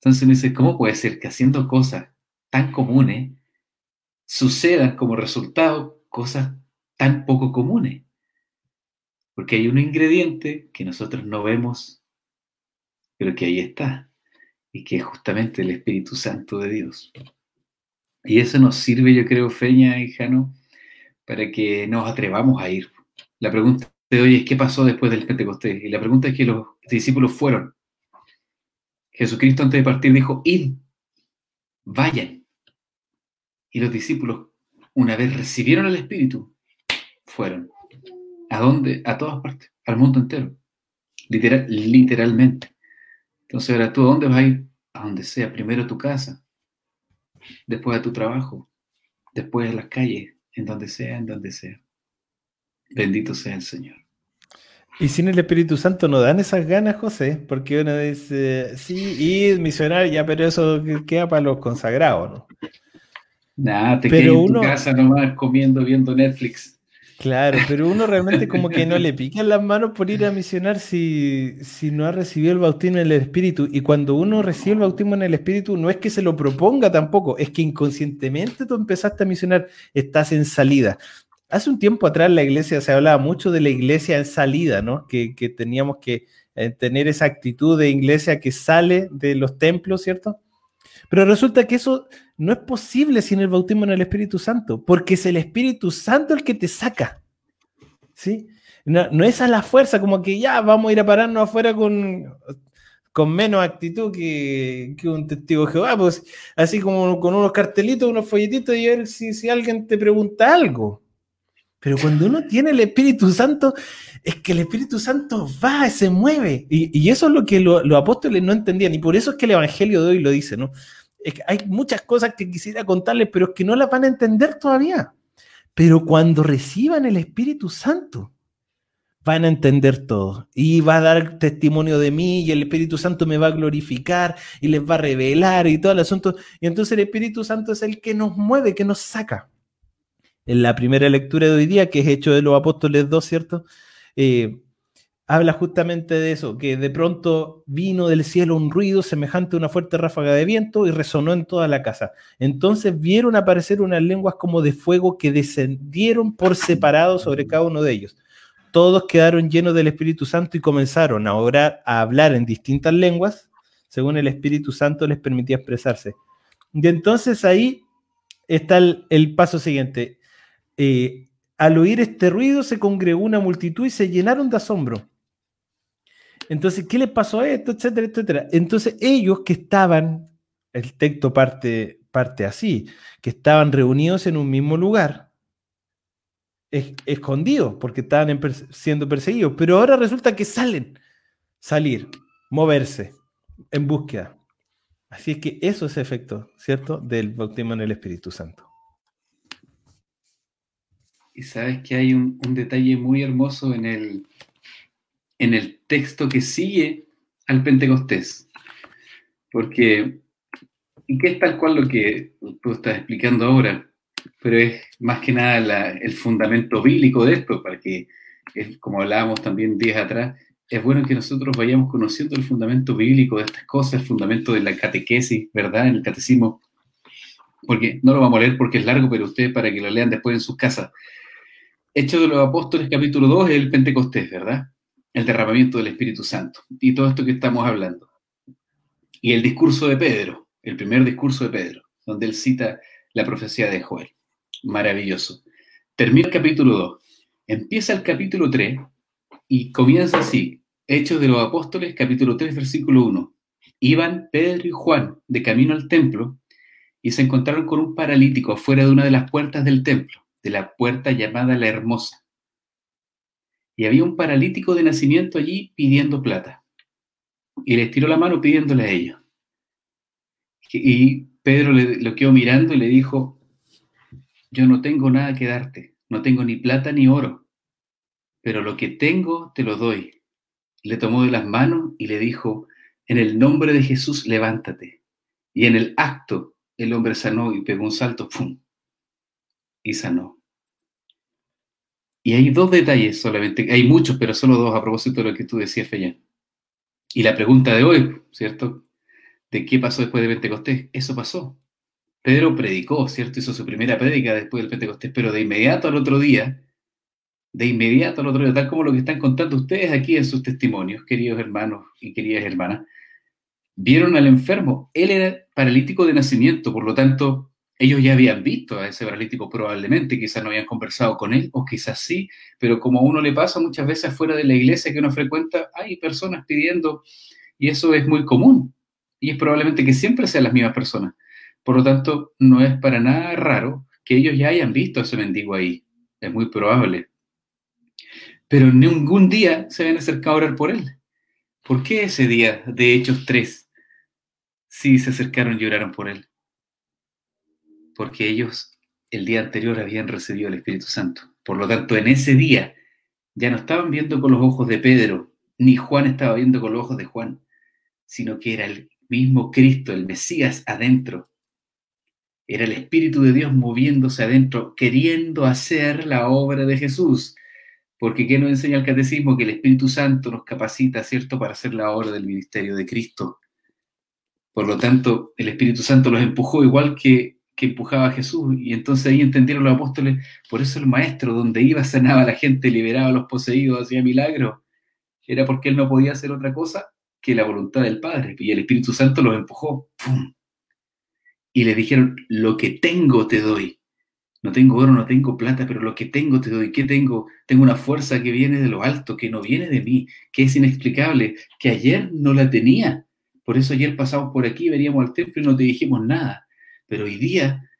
Entonces me dice, ¿cómo puede ser que haciendo cosas tan comunes sucedan como resultado cosas tan poco comunes? Porque hay un ingrediente que nosotros no vemos, pero que ahí está, y que es justamente el Espíritu Santo de Dios. Y eso nos sirve, yo creo, Feña y Jano, para que nos atrevamos a ir. La pregunta de hoy es, ¿qué pasó después del Pentecostés? Y la pregunta es que los discípulos fueron. Jesucristo antes de partir dijo, id, vayan. Y los discípulos, una vez recibieron el Espíritu, fueron. ¿A dónde? A todas partes, al mundo entero. Literal, literalmente. Entonces ahora tú, ¿a dónde vas a ir? A donde sea. Primero a tu casa, después a tu trabajo, después a las calles, en donde sea, en donde sea. Bendito sea el Señor. Y sin el Espíritu Santo no dan esas ganas, José, porque uno dice, sí, y misionar ya, pero eso queda para los consagrados, ¿no? Nada, te quedas en tu casa nomás comiendo, viendo Netflix. Claro, pero uno realmente como que no le pica las manos por ir a misionar si, si no ha recibido el bautismo en el Espíritu. Y cuando uno recibe el bautismo en el Espíritu, no es que se lo proponga tampoco, es que inconscientemente tú empezaste a misionar, estás en salida. Hace un tiempo atrás la iglesia se hablaba mucho de la iglesia en salida, ¿no? Que, teníamos que eh, tener esa actitud de iglesia que sale de los templos, ¿cierto? Pero resulta que eso no es posible sin el bautismo en el Espíritu Santo, porque es el Espíritu Santo el que te saca, ¿sí? No, es a la fuerza, como que ya vamos a ir a pararnos afuera con, con menos actitud que, un testigo de Jehová, pues así como con unos cartelitos, unos folletitos y ver si, si alguien te pregunta algo. Pero cuando uno tiene el Espíritu Santo, es que el Espíritu Santo va, se mueve. Y, eso es lo que los apóstoles no entendían. Y por eso es que el Evangelio de hoy lo dice, ¿no? Es que hay muchas cosas que quisiera contarles, pero es que no las van a entender todavía. Pero cuando reciban el Espíritu Santo, van a entender todo. Y va a dar testimonio de mí y el Espíritu Santo me va a glorificar y les va a revelar y todo el asunto. Y entonces el Espíritu Santo es el que nos mueve, que nos saca en la primera lectura de hoy día, que es hecho de los apóstoles 2, ¿cierto? Eh, habla justamente de eso, que de pronto vino del cielo un ruido semejante a una fuerte ráfaga de viento y resonó en toda la casa. Entonces vieron aparecer unas lenguas como de fuego que descendieron por separado sobre cada uno de ellos. Todos quedaron llenos del Espíritu Santo y comenzaron a, a hablar en distintas lenguas, según el Espíritu Santo les permitía expresarse. Y entonces ahí está el paso siguiente. Eh, al oír este ruido se congregó una multitud y se llenaron de asombro. Entonces, ¿qué les pasó a esto? Etcétera, etcétera. Entonces, ellos que estaban, el texto parte, parte así, que estaban reunidos en un mismo lugar, escondidos, porque estaban siendo perseguidos, pero ahora resulta que salen, salir, moverse, en búsqueda. Así es que eso es efecto, ¿cierto?, del bautismo en el Espíritu Santo. Y sabes que hay un, detalle muy hermoso en el, en el texto que sigue al Pentecostés. Porque, y que es tal cual lo que tú estás explicando ahora, pero es más que nada el fundamento bíblico de esto, para que, como hablábamos también días atrás, es bueno que nosotros vayamos conociendo el fundamento bíblico de estas cosas, el fundamento de la catequesis, ¿verdad? En el catecismo, porque no lo vamos a leer porque es largo, pero ustedes para que lo lean después en sus casas. Hechos de los Apóstoles, capítulo 2, es el Pentecostés, ¿verdad? El derramamiento del Espíritu Santo y todo esto que estamos hablando. Y el discurso de Pedro, el primer discurso de Pedro, donde él cita la profecía de Joel. Maravilloso. Termina el capítulo 2. Empieza el capítulo 3 y comienza así. Hechos de los Apóstoles, capítulo 3, versículo 1. Iban Pedro y Juan de camino al templo y se encontraron con un paralítico fuera de una de las puertas del templo de la puerta llamada La Hermosa. Y había un paralítico de nacimiento allí pidiendo plata. Y le estiró la mano pidiéndole a ellos. Y Pedro le, lo quedó mirando y le dijo, yo no tengo nada que darte, no tengo ni plata ni oro, pero lo que tengo te lo doy. Le tomó de las manos y le dijo, en el nombre de Jesús, levántate. Y en el acto el hombre sanó y pegó un salto, ¡pum! Y sanó. Y hay dos detalles solamente, hay muchos, pero solo dos a propósito de lo que tú decías, Fellán. Y la pregunta de hoy, ¿cierto? ¿De qué pasó después de Pentecostés? Eso pasó. Pedro predicó, ¿cierto? Hizo su primera prédica después del Pentecostés, pero de inmediato al otro día, de inmediato al otro día, tal como lo que están contando ustedes aquí en sus testimonios, queridos hermanos y queridas hermanas, vieron al enfermo. Él era paralítico de nacimiento, por lo tanto, ellos ya habían visto a ese paralítico probablemente, quizás no habían conversado con él, o quizás sí, pero como a uno le pasa muchas veces fuera de la iglesia que uno frecuenta, hay personas pidiendo, y eso es muy común, y es probablemente que siempre sean las mismas personas. Por lo tanto, no es para nada raro que ellos ya hayan visto a ese mendigo ahí, es muy probable. Pero ningún día se habían acercado a orar por él. ¿Por qué ese día de Hechos 3 sí se acercaron y oraron por él? Porque ellos el día anterior habían recibido el Espíritu Santo. Por lo tanto, en ese día ya no estaban viendo con los ojos de Pedro, ni Juan estaba viendo con los ojos de Juan, sino que era el mismo Cristo, el Mesías adentro. Era el Espíritu de Dios moviéndose adentro, queriendo hacer la obra de Jesús. Porque ¿qué nos enseña el catecismo? Que el Espíritu Santo nos capacita, ¿cierto?, para hacer la obra del ministerio de Cristo. Por lo tanto, el Espíritu Santo los empujó igual que que empujaba a Jesús. Y entonces ahí entendieron los apóstoles, por eso el maestro, donde iba, sanaba a la gente, liberaba a los poseídos, hacía milagros. Era porque él no podía hacer otra cosa que la voluntad del Padre. Y el Espíritu Santo los empujó. Y le dijeron, lo que tengo te doy. No tengo oro, no tengo plata, pero lo que tengo te doy. ¿Qué tengo? Tengo una fuerza que viene de lo alto, que no viene de mí, que es inexplicable, que ayer no la tenía. Por eso ayer pasamos por aquí, veníamos al templo y no te dijimos nada. Pero hoy día,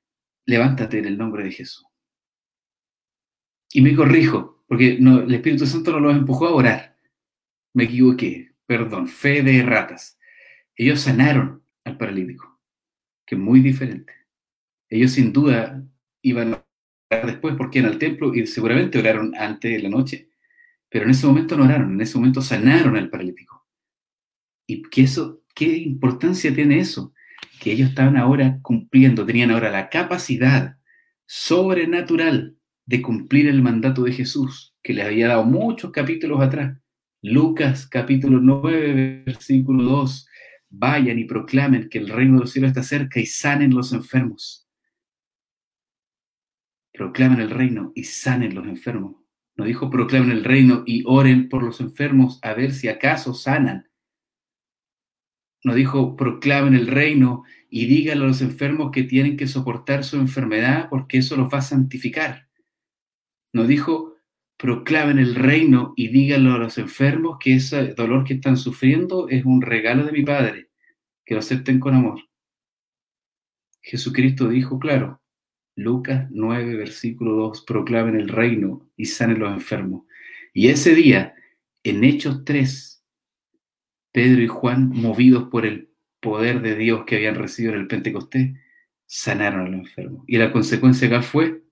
levántate en el nombre de Jesús. Y me corrijo, porque el Espíritu Santo no los empujó a orar. Me equivoqué, perdón, fe de ratas. Ellos sanaron al paralítico, que es muy diferente. Ellos sin duda iban a orar después porque iban al templo y seguramente oraron antes de la noche. Pero en ese momento no oraron, en ese momento sanaron al paralítico. ¿Y qué, qué importancia tiene eso? Que ellos estaban ahora cumpliendo, tenían ahora la capacidad sobrenatural de cumplir el mandato de Jesús, que les había dado muchos capítulos atrás. Lucas capítulo 9, versículo 2. Vayan y proclamen que el reino de los cielos está cerca y sanen los enfermos. Proclamen el reino y sanen los enfermos. No dijo proclamen el reino y oren por los enfermos a ver si acaso sanan. No dijo proclamen el reino y díganle a los enfermos que tienen que soportar su enfermedad porque eso los va a santificar. No dijo, proclamen el reino y díganlo a los enfermos que ese dolor que están sufriendo es un regalo de mi Padre, que lo acepten con amor. Jesucristo dijo, claro, Lucas 9, versículo 2, proclamen el reino y sanen los enfermos. Y ese día, en Hechos 3, Pedro y Juan, movidos por el poder de Dios que habían recibido en el Pentecostés, sanaron a los enfermos. Y la consecuencia acá fue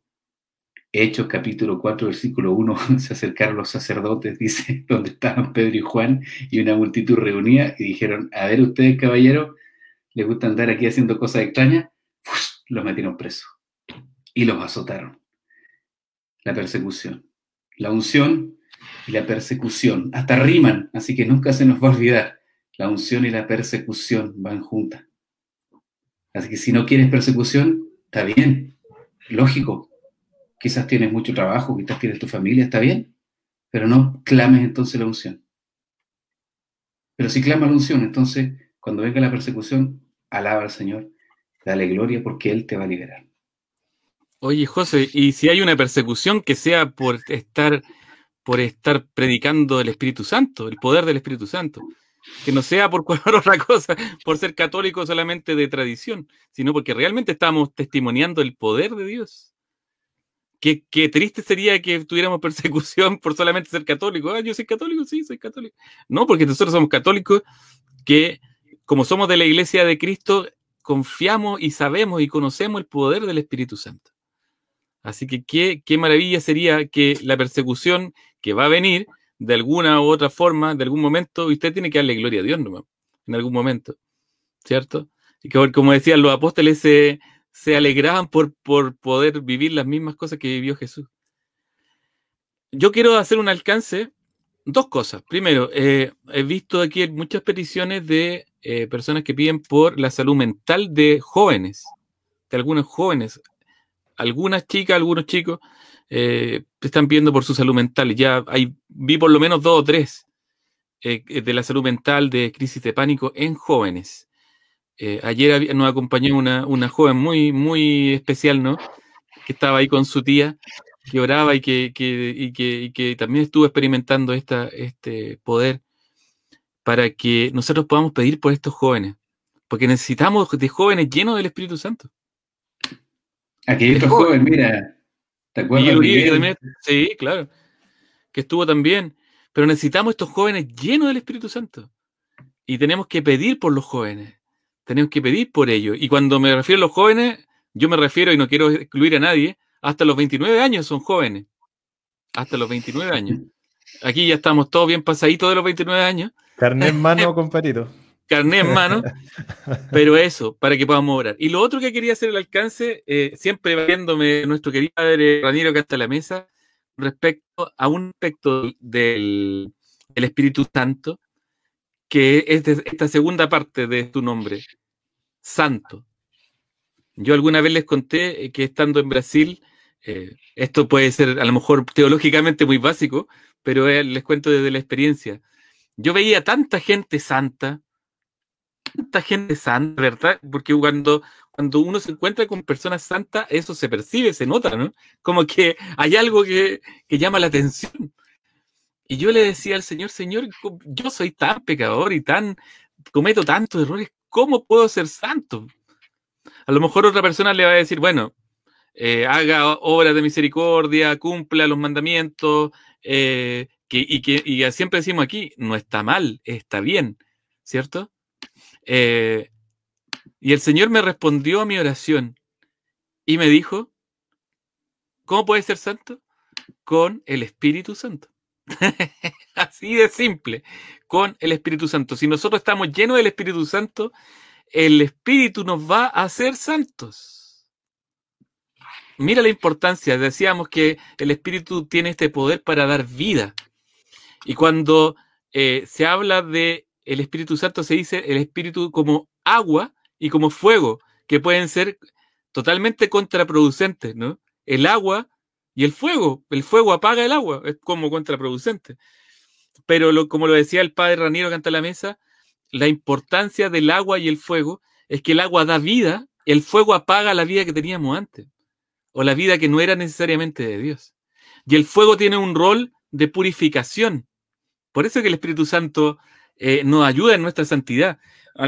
Hechos capítulo 4, versículo 1, se acercaron los sacerdotes, dice, donde estaban Pedro y Juan, y una multitud reunida, y dijeron, a ver ustedes, caballeros, ¿les gusta andar aquí haciendo cosas extrañas? Los metieron presos y los azotaron. La persecución, la unción y la persecución, hasta riman, así que nunca se nos va a olvidar, la unción y la persecución van juntas. Así que si no quieres persecución, está bien, lógico, quizás tienes mucho trabajo, quizás tienes tu familia, está bien, pero no clames entonces la unción. Pero si clamas la unción, entonces cuando venga la persecución, alaba al Señor, dale gloria porque Él te va a liberar. Oye, José, y si hay una persecución que sea por estar, por estar predicando el Espíritu Santo, el poder del Espíritu Santo, que no sea por cualquier otra cosa, por ser católico solamente de tradición, sino porque realmente estamos testimoniando el poder de Dios. Qué, triste sería que tuviéramos persecución por solamente ser católico. Ah, yo soy católico, sí, soy católico. No, porque nosotros somos católicos que, como somos de la iglesia de Cristo, confiamos y sabemos y conocemos el poder del Espíritu Santo. Así que qué, qué maravilla sería que la persecución que va a venir, de alguna u otra forma, de algún momento, usted tiene que darle gloria a Dios, ¿no? En algún momento, ¿cierto? Y que, como decían los apóstoles, se se alegraban por, por poder vivir las mismas cosas que vivió Jesús. Yo quiero hacer un alcance, dos cosas. Primero, eh, he visto aquí muchas peticiones de eh, personas que piden por la salud mental de jóvenes, de algunos jóvenes. Algunas chicas, algunos chicos eh, están pidiendo por su salud mental. Ya hay, vi por lo menos dos o tres de la salud mental, de crisis de pánico en jóvenes. Eh, ayer nos acompañó una, joven muy, muy especial, ¿no? Que estaba ahí con su tía, que oraba y que, que, también estuvo experimentando esta, este poder para que nosotros podamos pedir por estos jóvenes, porque necesitamos de jóvenes llenos del Espíritu Santo. Aquí hay otro joven, mira, ¿te acuerdas? sí, claro, que estuvo también, pero necesitamos estos jóvenes llenos del Espíritu Santo y tenemos que pedir por los jóvenes tenemos que pedir por ello. Y cuando me refiero a los jóvenes, yo me refiero, y no quiero excluir a nadie, hasta los 29 años son jóvenes. Hasta los 29 años. Aquí ya estamos todos bien pasaditos de los 29 años. Carné en mano, compadrito. Carné en mano. Pero eso, para que podamos orar. Y lo otro que quería hacer el alcance, eh, siempre viéndome nuestro querido padre Raniero que está la mesa, respecto a un aspecto del, Espíritu Santo, que es esta segunda parte de tu nombre, santo. Yo alguna vez les conté eh, que estando en Brasil, eh, esto puede ser a lo mejor teológicamente muy básico, pero les cuento desde la experiencia. Yo veía tanta gente santa, tanta gente santa, ¿verdad? Porque cuando, cuando uno se encuentra con personas santas, eso se percibe, se nota, ¿no? Como que hay algo que, que llama la atención. Y yo le decía al Señor, Señor, yo soy tan pecador y tan, cometo tantos errores, ¿cómo puedo ser santo? A lo mejor otra persona le va a decir, bueno, eh, haga obras de misericordia, cumpla los mandamientos, eh, que, y que y siempre decimos aquí, no está mal, está bien, ¿cierto? Eh, y el Señor me respondió a mi oración y me dijo, ¿cómo puedes ser santo? Con el Espíritu Santo. Así de simple, con el Espíritu Santo. Si nosotros estamos llenos del Espíritu Santo, el Espíritu nos va a hacer santos. Mira la importancia, decíamos que el Espíritu tiene este poder para dar vida. Y cuando eh, se habla de el Espíritu Santo, se dice el Espíritu como agua y como fuego, que pueden ser totalmente contraproducentes, ¿no? El agua y el fuego, el fuego apaga el agua, es como contraproducente. Pero como lo decía el padre Raniero canta la mesa, la importancia del agua y el fuego es que el agua da vida, el fuego apaga la vida que teníamos antes, o la vida que no era necesariamente de Dios. Y el fuego tiene un rol de purificación. Por eso es que el Espíritu Santo eh, nos ayuda en nuestra santidad.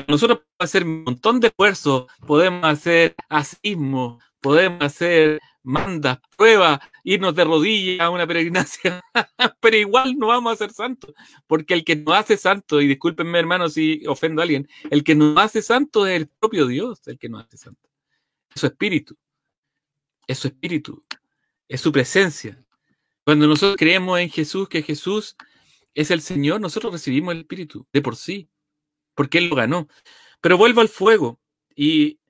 nosotros podemos hacer un montón de esfuerzos, podemos hacer asismo, podemos hacer mandas, pruebas, irnos de rodillas a una peregrinación, pero igual no vamos a ser santos, porque el que nos hace santo, y discúlpenme hermanos si ofendo a alguien, el que nos hace santo es el propio Dios, el que nos hace santo. Es su espíritu, es su espíritu, es su presencia. Cuando nosotros creemos en Jesús, que Jesús es el Señor, nosotros recibimos el espíritu de por sí, porque Él lo ganó. Pero vuelvo al fuego, y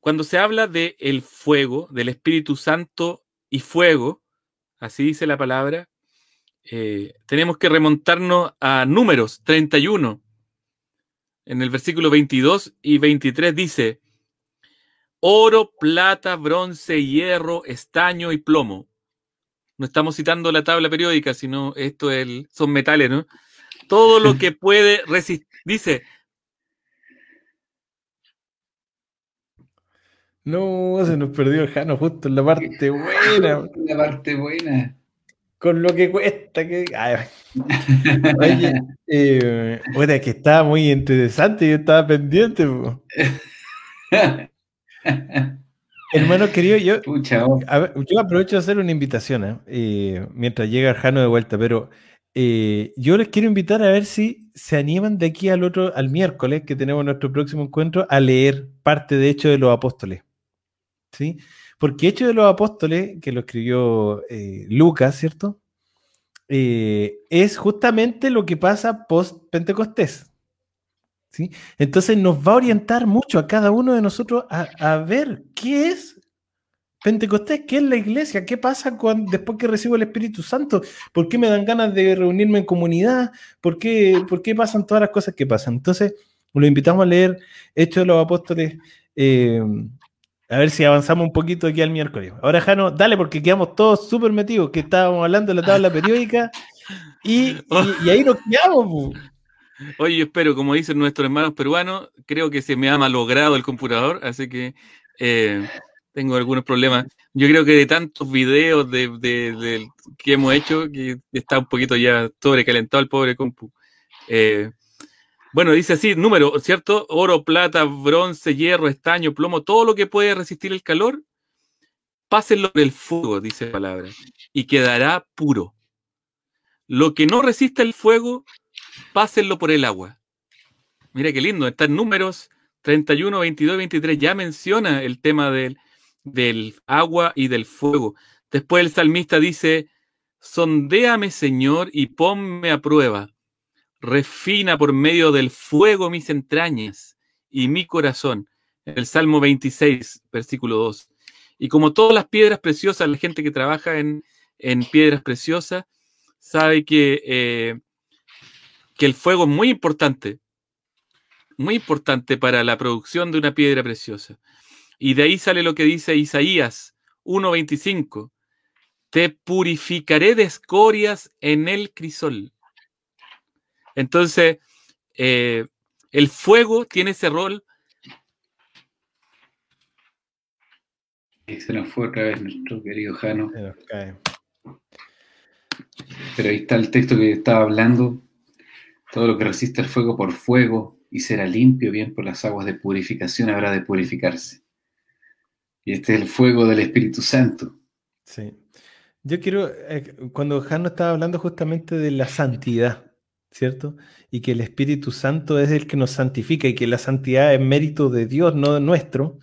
cuando se habla de el fuego, del Espíritu Santo y fuego, así dice la palabra, eh, tenemos que remontarnos a números 31. En el versículo 22 y 23 dice, oro, plata, bronce, hierro, estaño y plomo. No estamos citando la tabla periódica, sino esto es son metales, ¿no? Todo lo que puede resistir, dice, No, se nos perdió el Jano justo en la parte buena. La parte buena. Con lo que cuesta que. Oye, eh, que estaba muy interesante, yo estaba pendiente. Hermano querido, yo, yo aprovecho de hacer una invitación ¿eh? Eh, mientras llega Jano de vuelta, pero eh, yo les quiero invitar a ver si se animan de aquí al otro, al miércoles, que tenemos nuestro próximo encuentro, a leer parte de Hecho de los Apóstoles. ¿sí? Porque Hecho de los Apóstoles, que lo escribió eh, Lucas, ¿cierto? Es justamente lo que pasa post-Pentecostés. ¿Sí? Entonces nos va a orientar mucho a cada uno de nosotros a, ver qué es Pentecostés, qué es la iglesia, qué pasa cuando, después que recibo el Espíritu Santo, por qué me dan ganas de reunirme en comunidad, por qué, por qué pasan todas las cosas que pasan. Entonces, lo invitamos a leer Hechos de los Apóstoles eh, a ver si avanzamos un poquito aquí al miércoles. Ahora, Jano, dale, porque quedamos todos súper metidos, que estábamos hablando de la tabla periódica y, ahí nos quedamos. Oye, espero, como dicen nuestros hermanos peruanos, creo que se me ha malogrado el computador, así que eh, tengo algunos problemas. Yo creo que de tantos videos de, que hemos hecho, que está un poquito ya sobrecalentado el pobre compu. Eh, bueno, dice así, número, ¿cierto? Oro, plata, bronce, hierro, estaño, plomo, todo lo que puede resistir el calor, pásenlo en el fuego, dice la palabra, y quedará puro. Lo que no resiste el fuego, pásenlo por el agua. Mira qué lindo, está en números 31, 22, 23, ya menciona el tema del, del agua y del fuego. Después el salmista dice, sondéame Señor y ponme a prueba refina por medio del fuego mis entrañas y mi corazón. El Salmo 26, versículo 2. Y como todas las piedras preciosas, la gente que trabaja en, piedras preciosas sabe que, eh, que el fuego es muy importante, muy importante para la producción de una piedra preciosa. Y de ahí sale lo que dice Isaías 1.25. Te purificaré de escorias en el crisol entonces, eh, el fuego tiene ese rol se nos fue otra vez nuestro querido Jano. Pero ahí está el texto que estaba hablando. Todo lo que resiste el fuego por fuego y será limpio bien por las aguas de purificación habrá de purificarse. Y este es el fuego del Espíritu Santo. Sí. Yo quiero, eh, cuando Jano estaba hablando justamente de la santidad, ¿cierto? Y que el Espíritu Santo es el que nos santifica y que la santidad es mérito de Dios, no nuestro.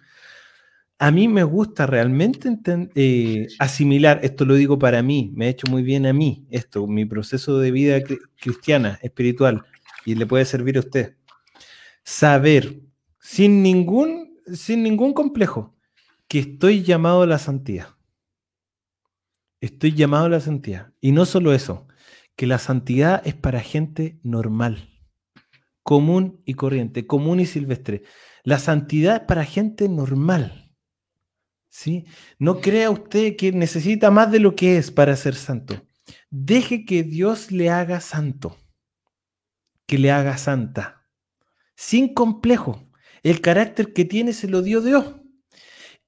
A mí me gusta realmente eh, asimilar, esto lo digo para mí, me ha hecho muy bien a mí, esto, mi proceso de vida cristiana, espiritual, y le puede servir a usted. Saber, sin ningún, sin ningún complejo, que estoy llamado a la santidad. Estoy llamado a la santidad. Y no solo eso, que la santidad es para gente normal, común y corriente, común y silvestre. La santidad es para gente normal. ¿Sí? No crea usted que necesita más de lo que es para ser santo. Deje que Dios le haga santo, que le haga santa, sin complejo. El carácter que tiene se lo dio Dios.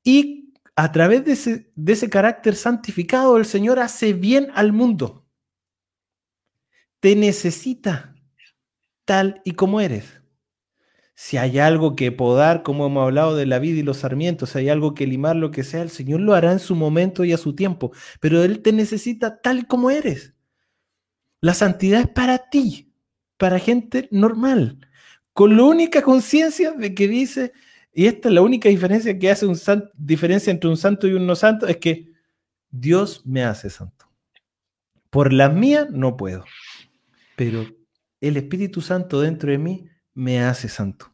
Y a través de ese, de ese carácter santificado, el Señor hace bien al mundo te necesita tal y como eres. Si hay algo que podar, como hemos hablado de la vida y los sarmientos, si hay algo que limar, lo que sea, el Señor lo hará en su momento y a su tiempo, pero Él te necesita tal como eres. La santidad es para ti, para gente normal, con la única conciencia de que dice, y esta es la única diferencia que hace un diferencia entre un santo y un no santo, es que Dios me hace santo. Por la mía no puedo pero el Espíritu Santo dentro de mí me hace santo.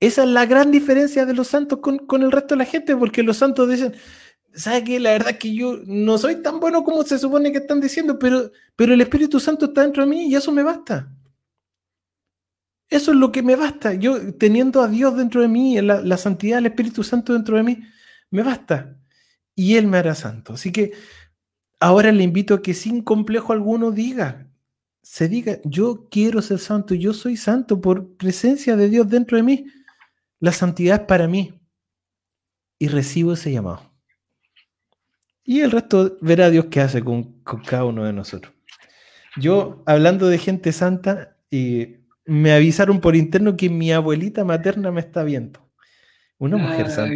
Esa es la gran diferencia de los santos con, el resto de la gente, porque los santos dicen, ¿sabe qué? La verdad es que yo no soy tan bueno como se supone que están diciendo, pero, pero el Espíritu Santo está dentro de mí y eso me basta. Eso es lo que me basta. Yo teniendo a Dios dentro de mí, la, la santidad del Espíritu Santo dentro de mí, me basta. Y Él me hará santo. Así que ahora le invito a que sin complejo alguno diga, se diga, yo quiero ser santo, yo soy santo por presencia de Dios dentro de mí. La santidad es para mí. Y recibo ese llamado. Y el resto verá Dios qué hace con, cada uno de nosotros. Yo, hablando de gente santa, y me avisaron por interno que mi abuelita materna me está viendo. Una mujer santa.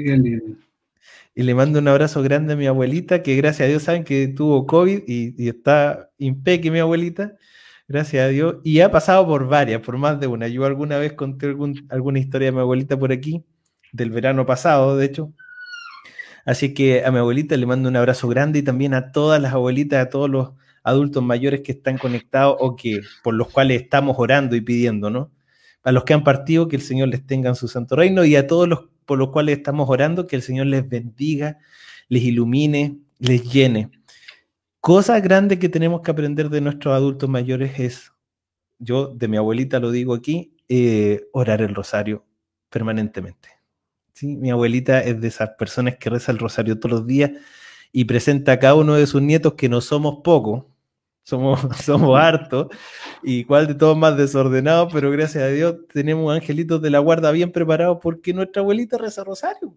Y le mando un abrazo grande a mi abuelita, que gracias a Dios saben que tuvo COVID y, y está impeque mi abuelita. Gracias a Dios. Y ha pasado por varias, por más de una. Yo alguna vez conté alguna historia de mi abuelita por aquí, del verano pasado, de hecho. Así que a mi abuelita le mando un abrazo grande y también a todas las abuelitas, a todos los adultos mayores que están conectados o que por los cuales estamos orando y pidiendo, ¿no? A los que han partido, que el Señor les tenga en su santo reino y a todos los por los cuales estamos orando, que el Señor les bendiga, les ilumine, les llene. Cosa grande que tenemos que aprender de nuestros adultos mayores es, yo de mi abuelita lo digo aquí, eh, orar el rosario permanentemente. ¿sí? Mi abuelita es de esas personas que reza el rosario todos los días y presenta a cada uno de sus nietos que no somos pocos, somos, somos hartos, y cuál de todos más desordenados, pero gracias a Dios tenemos angelitos de la guarda bien preparados porque nuestra abuelita reza rosario.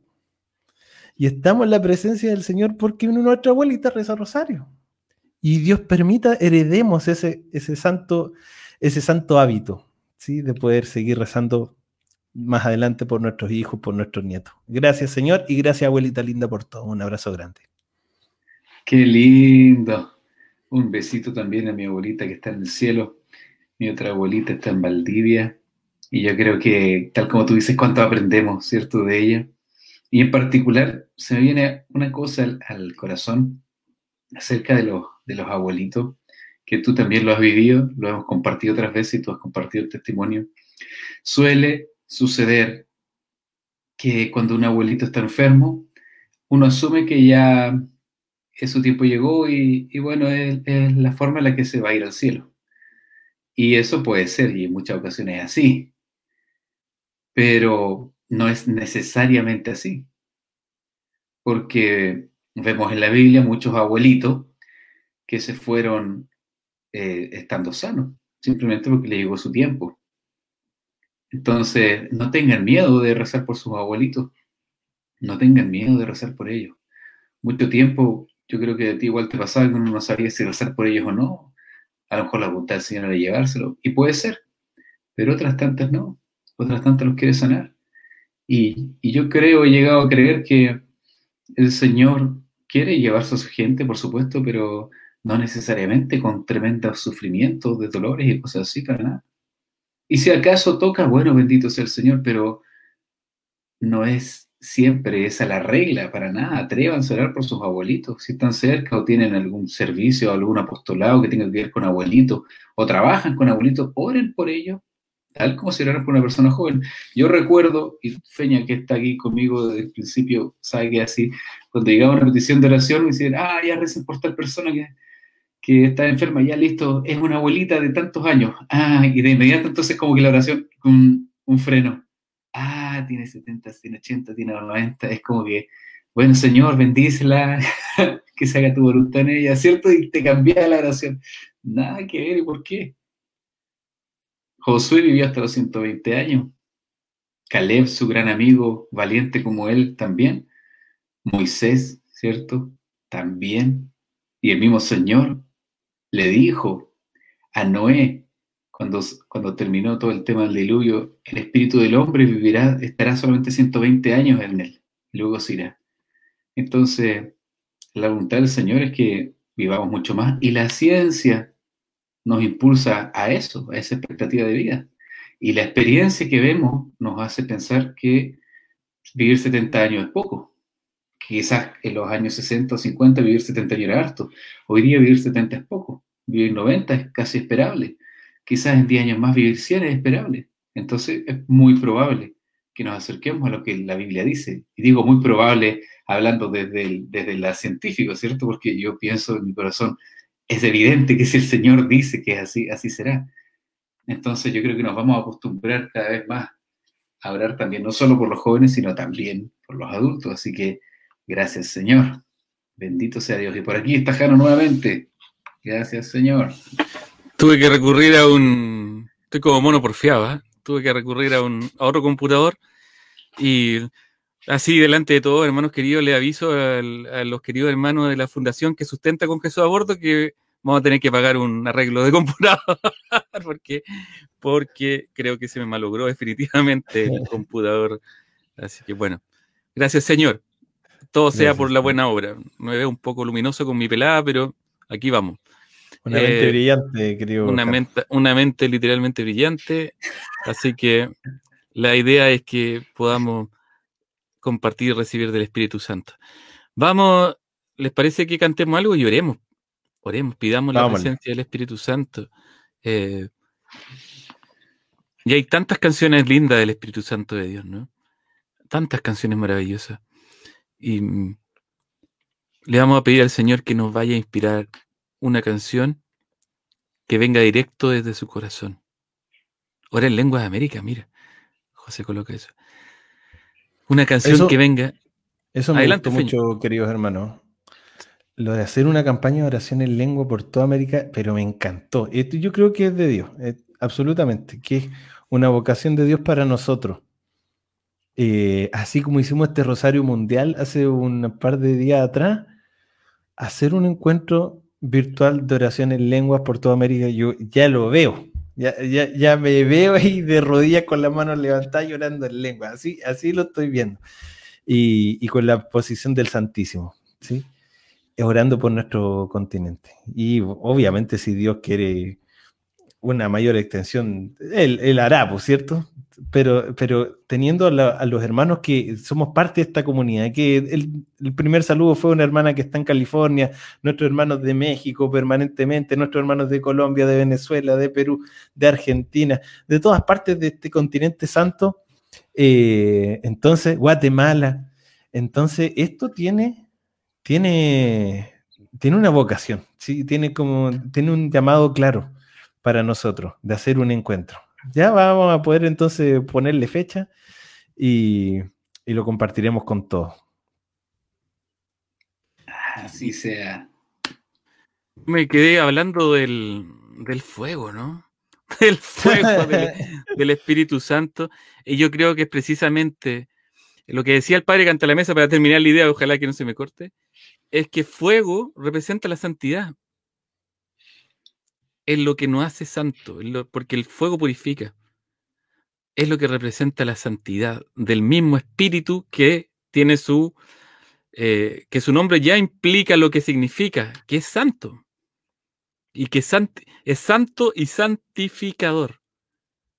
Y estamos en la presencia del Señor porque nuestra abuelita reza rosario y Dios permita heredemos ese, ese, santo, ese santo hábito, ¿sí? de poder seguir rezando más adelante por nuestros hijos, por nuestros nietos. Gracias Señor y gracias abuelita linda por todo. Un abrazo grande. Qué lindo. Un besito también a mi abuelita que está en el cielo. Mi otra abuelita está en Valdivia. Y yo creo que, tal como tú dices, cuánto aprendemos, ¿cierto?, de ella. Y en particular, se me viene una cosa al, al corazón acerca de los, de los abuelitos, que tú también lo has vivido, lo hemos compartido otras veces y tú has compartido el testimonio. Suele suceder que cuando un abuelito está enfermo, uno asume que ya su tiempo llegó y, bueno, es, es, la forma en la que se va a ir al cielo. Y eso puede ser, y en muchas ocasiones es así, pero no es necesariamente así, porque Vemos en la Biblia muchos abuelitos que se fueron eh, estando sanos, simplemente porque le llegó su tiempo. Entonces, no tengan miedo de rezar por sus abuelitos, no tengan miedo de rezar por ellos. Mucho tiempo, yo creo que a ti igual te pasaba que uno no sabía si rezar por ellos o no. A lo mejor la voluntad del Señor era llevárselo, y puede ser, pero otras tantas no, otras tantas los quiere sanar. Y, y yo creo, he llegado a creer que el Señor quiere llevarse a su gente, por supuesto, pero no necesariamente con tremendos sufrimientos, de dolores y cosas así, para nada. Y si acaso toca, bueno, bendito sea el Señor, pero no es siempre esa la regla, para nada. Atrévanse a orar por sus abuelitos, si están cerca o tienen algún servicio, algún apostolado que tenga que ver con abuelitos, o trabajan con abuelitos, oren por ellos, tal como si oraran por una persona joven. Yo recuerdo, y Feña que está aquí conmigo desde el principio, sabe que así, cuando llegaba una petición de oración, me decían, ah, ya recen por tal persona que que está enferma, ya listo, es una abuelita de tantos años. Ah, y de inmediato entonces como que la oración con un freno. Ah, tiene 70, tiene 80, tiene 90. Es como que, bueno, Señor, bendícela, que se haga tu voluntad en ella, ¿cierto? Y te cambia la oración. Nada que ver, ¿y por qué? Josué vivió hasta los 120 años. Caleb, su gran amigo, valiente como él, también. Moisés, ¿cierto? También. Y el mismo Señor le dijo a Noé, cuando, cuando terminó todo el tema del diluvio, el espíritu del hombre vivirá, estará solamente 120 años en él, luego se irá. Entonces, la voluntad del Señor es que vivamos mucho más y la ciencia nos impulsa a eso, a esa expectativa de vida. Y la experiencia que vemos nos hace pensar que vivir 70 años es poco. Quizás en los años 60 o 50 vivir 70 años era harto. Hoy día vivir 70 es poco. Vivir 90 es casi esperable. Quizás en 10 años más vivir 100 es esperable. Entonces es muy probable que nos acerquemos a lo que la Biblia dice. Y digo muy probable hablando desde, el, desde la científico, ¿cierto? Porque yo pienso en mi corazón, es evidente que si el Señor dice que es así, así será. Entonces yo creo que nos vamos a acostumbrar cada vez más a orar también, no solo por los jóvenes, sino también por los adultos. Así que Gracias, Señor. Bendito sea Dios. Y por aquí está Jano nuevamente. Gracias, Señor. Tuve que recurrir a un. Estoy como mono porfiado, ¿eh? Tuve que recurrir a, un, otro computador y así delante de todos, hermanos queridos, le aviso a, los queridos hermanos de la fundación que sustenta con Jesús a bordo que vamos a tener que pagar un arreglo de computador porque, porque creo que se me malogró definitivamente el computador. Así que bueno, gracias Señor todo sea por la buena obra. Me veo un poco luminoso con mi pelada, pero aquí vamos. Una mente eh, brillante, querido. Una mente, una mente literalmente brillante. Así que la idea es que podamos compartir y recibir del Espíritu Santo. Vamos, ¿les parece que cantemos algo y oremos? Oremos, pidamos la presencia del Espíritu Santo. Eh, y hay tantas canciones lindas del Espíritu Santo de Dios, ¿no? Tantas canciones maravillosas. Y mm, le vamos a pedir al Señor que nos vaya a inspirar una canción que venga directo desde su corazón. Ahora en Lenguas de América, mira. José coloca eso. Una canción que venga. Eso me Adelante, mucho, queridos hermanos. Lo de hacer una campaña de oración en lengua por toda América, pero me encantó. Esto yo creo que es de Dios, absolutamente, que es una vocación de Dios para nosotros. Eh, así como hicimos este Rosario Mundial hace un par de días atrás, hacer un encuentro virtual de oración en lenguas por toda América, yo ya lo veo. Ya, ya, me veo ahí de rodillas con las manos levantadas llorando en lengua. Así, así lo estoy viendo. Y, y con la posición del Santísimo, ¿sí? Orando por nuestro continente. Y obviamente si Dios quiere una mayor extensión, él, él hará, cierto, pero, pero teniendo a, los hermanos que somos parte de esta comunidad, que el, primer saludo fue una hermana que está en California, nuestros hermanos de México permanentemente, nuestros hermanos de Colombia, de Venezuela, de Perú, de Argentina, de todas partes de este continente santo, eh, entonces Guatemala, entonces esto tiene, tiene, tiene una vocación, ¿sí? tiene, como, tiene un llamado claro para nosotros de hacer un encuentro. Ya vamos a poder entonces ponerle fecha y, lo compartiremos con todos. Así sea. Me quedé hablando del, fuego, ¿no? Del fuego del, Espíritu Santo. Y yo creo que es precisamente lo que decía el padre canta la mesa para terminar la idea, ojalá que no se me corte, es que fuego representa la santidad. Es lo que nos hace santo, porque el fuego purifica. Es lo que representa la santidad del mismo espíritu que tiene su, eh, que su nombre ya implica lo que significa, que es santo. Y que es santo y santificador.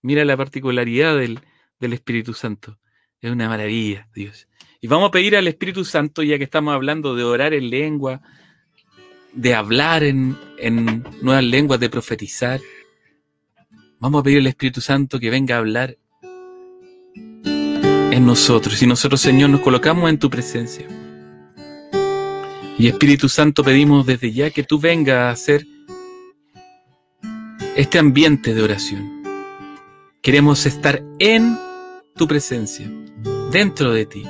Mira la particularidad del, del Espíritu Santo. Es una maravilla, Dios. Y vamos a pedir al Espíritu Santo, ya que estamos hablando de orar en lengua, de hablar en, en nuevas lenguas, de profetizar. Vamos a pedir al Espíritu Santo que venga a hablar en nosotros. Y nosotros, Señor, nos colocamos en tu presencia. Y Espíritu Santo, pedimos desde ya que tú vengas a hacer este ambiente de oración. Queremos estar en tu presencia, dentro de ti.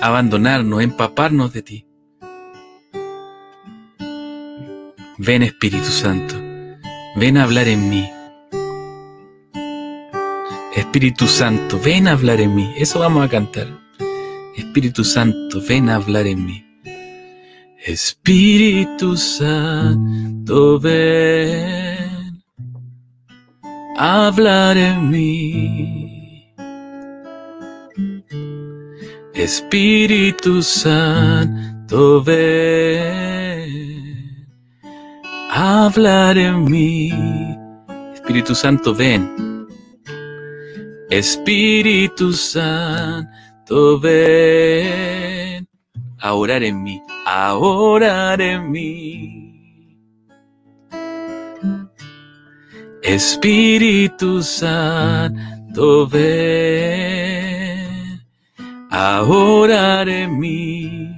Abandonarnos, empaparnos de ti. Ven Espíritu Santo, ven a hablar en mí. Espíritu Santo, ven a hablar en mí. Eso vamos a cantar. Espíritu Santo, ven a hablar en mí. Espíritu Santo, ven a hablar en mí. Espíritu Santo, ven hablar en mí. Espíritu Santo, ven Espíritu Santo, ven a orar en mí, a orar en mí. Espíritu Santo, ven a orar en mí.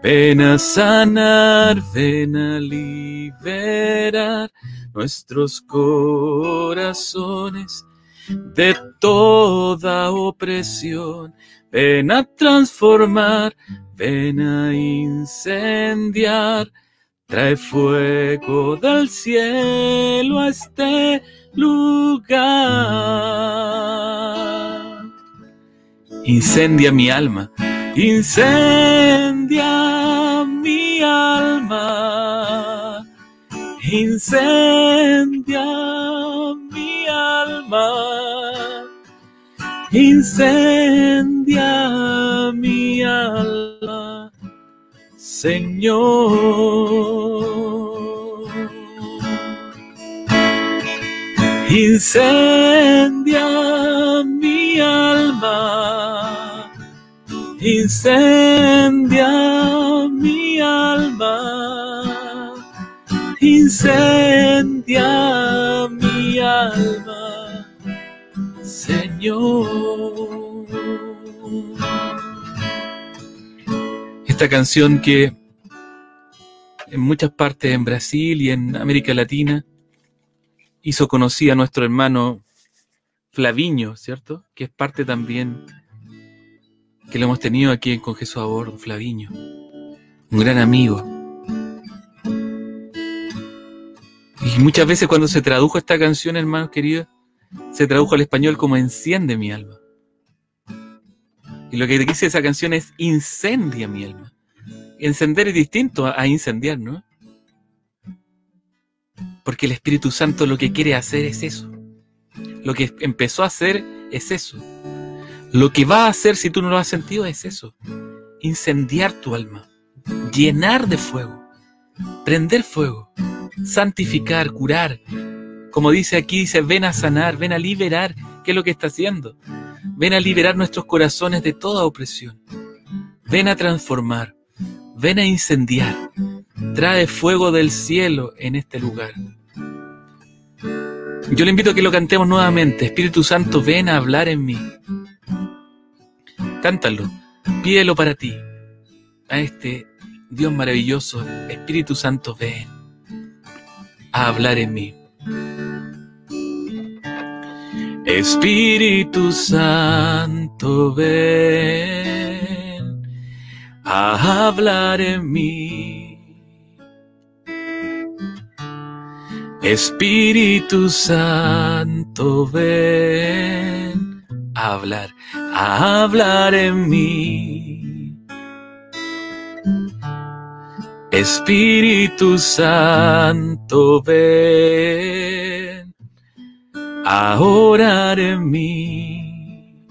Ven a sanar, ven a liberar nuestros corazones de toda opresión. Ven a transformar, ven a incendiar. Trae fuego del cielo a este lugar. Incendia mi alma, incendia mi alma, incendia incendia mi alma, Señor. Incendia mi alma, incendia mi alma, incendia mi alma, Señor. Esta canción que en muchas partes en Brasil y en América Latina hizo conocida a nuestro hermano Flaviño, ¿cierto? Que es parte también que lo hemos tenido aquí en Con Jesús a bordo, Flaviño. Un gran amigo. Y muchas veces cuando se tradujo esta canción, hermanos queridos, se tradujo al español como Enciende mi alma. Y lo que dice esa canción es incendia mi alma. Encender es distinto a, incendiar, ¿no? Porque el Espíritu Santo lo que quiere hacer es eso. Lo que empezó a hacer es eso. Lo que va a hacer si tú no lo has sentido es eso. Incendiar tu alma. Llenar de fuego. Prender fuego. Santificar, curar. Como dice aquí, dice, ven a sanar, ven a liberar. ¿Qué es lo que está haciendo? Ven a liberar nuestros corazones de toda opresión. Ven a transformar. Ven a incendiar. Trae fuego del cielo en este lugar. Yo le invito a que lo cantemos nuevamente. Espíritu Santo, ven a hablar en mí. Cántalo. Pídelo para ti. A este Dios maravilloso, Espíritu Santo, ven a hablar en mí. Espíritu Santo, ven a hablar en mí. Espíritu Santo, ven hablar, hablar en mí. Espíritu Santo, ven a orar en mí.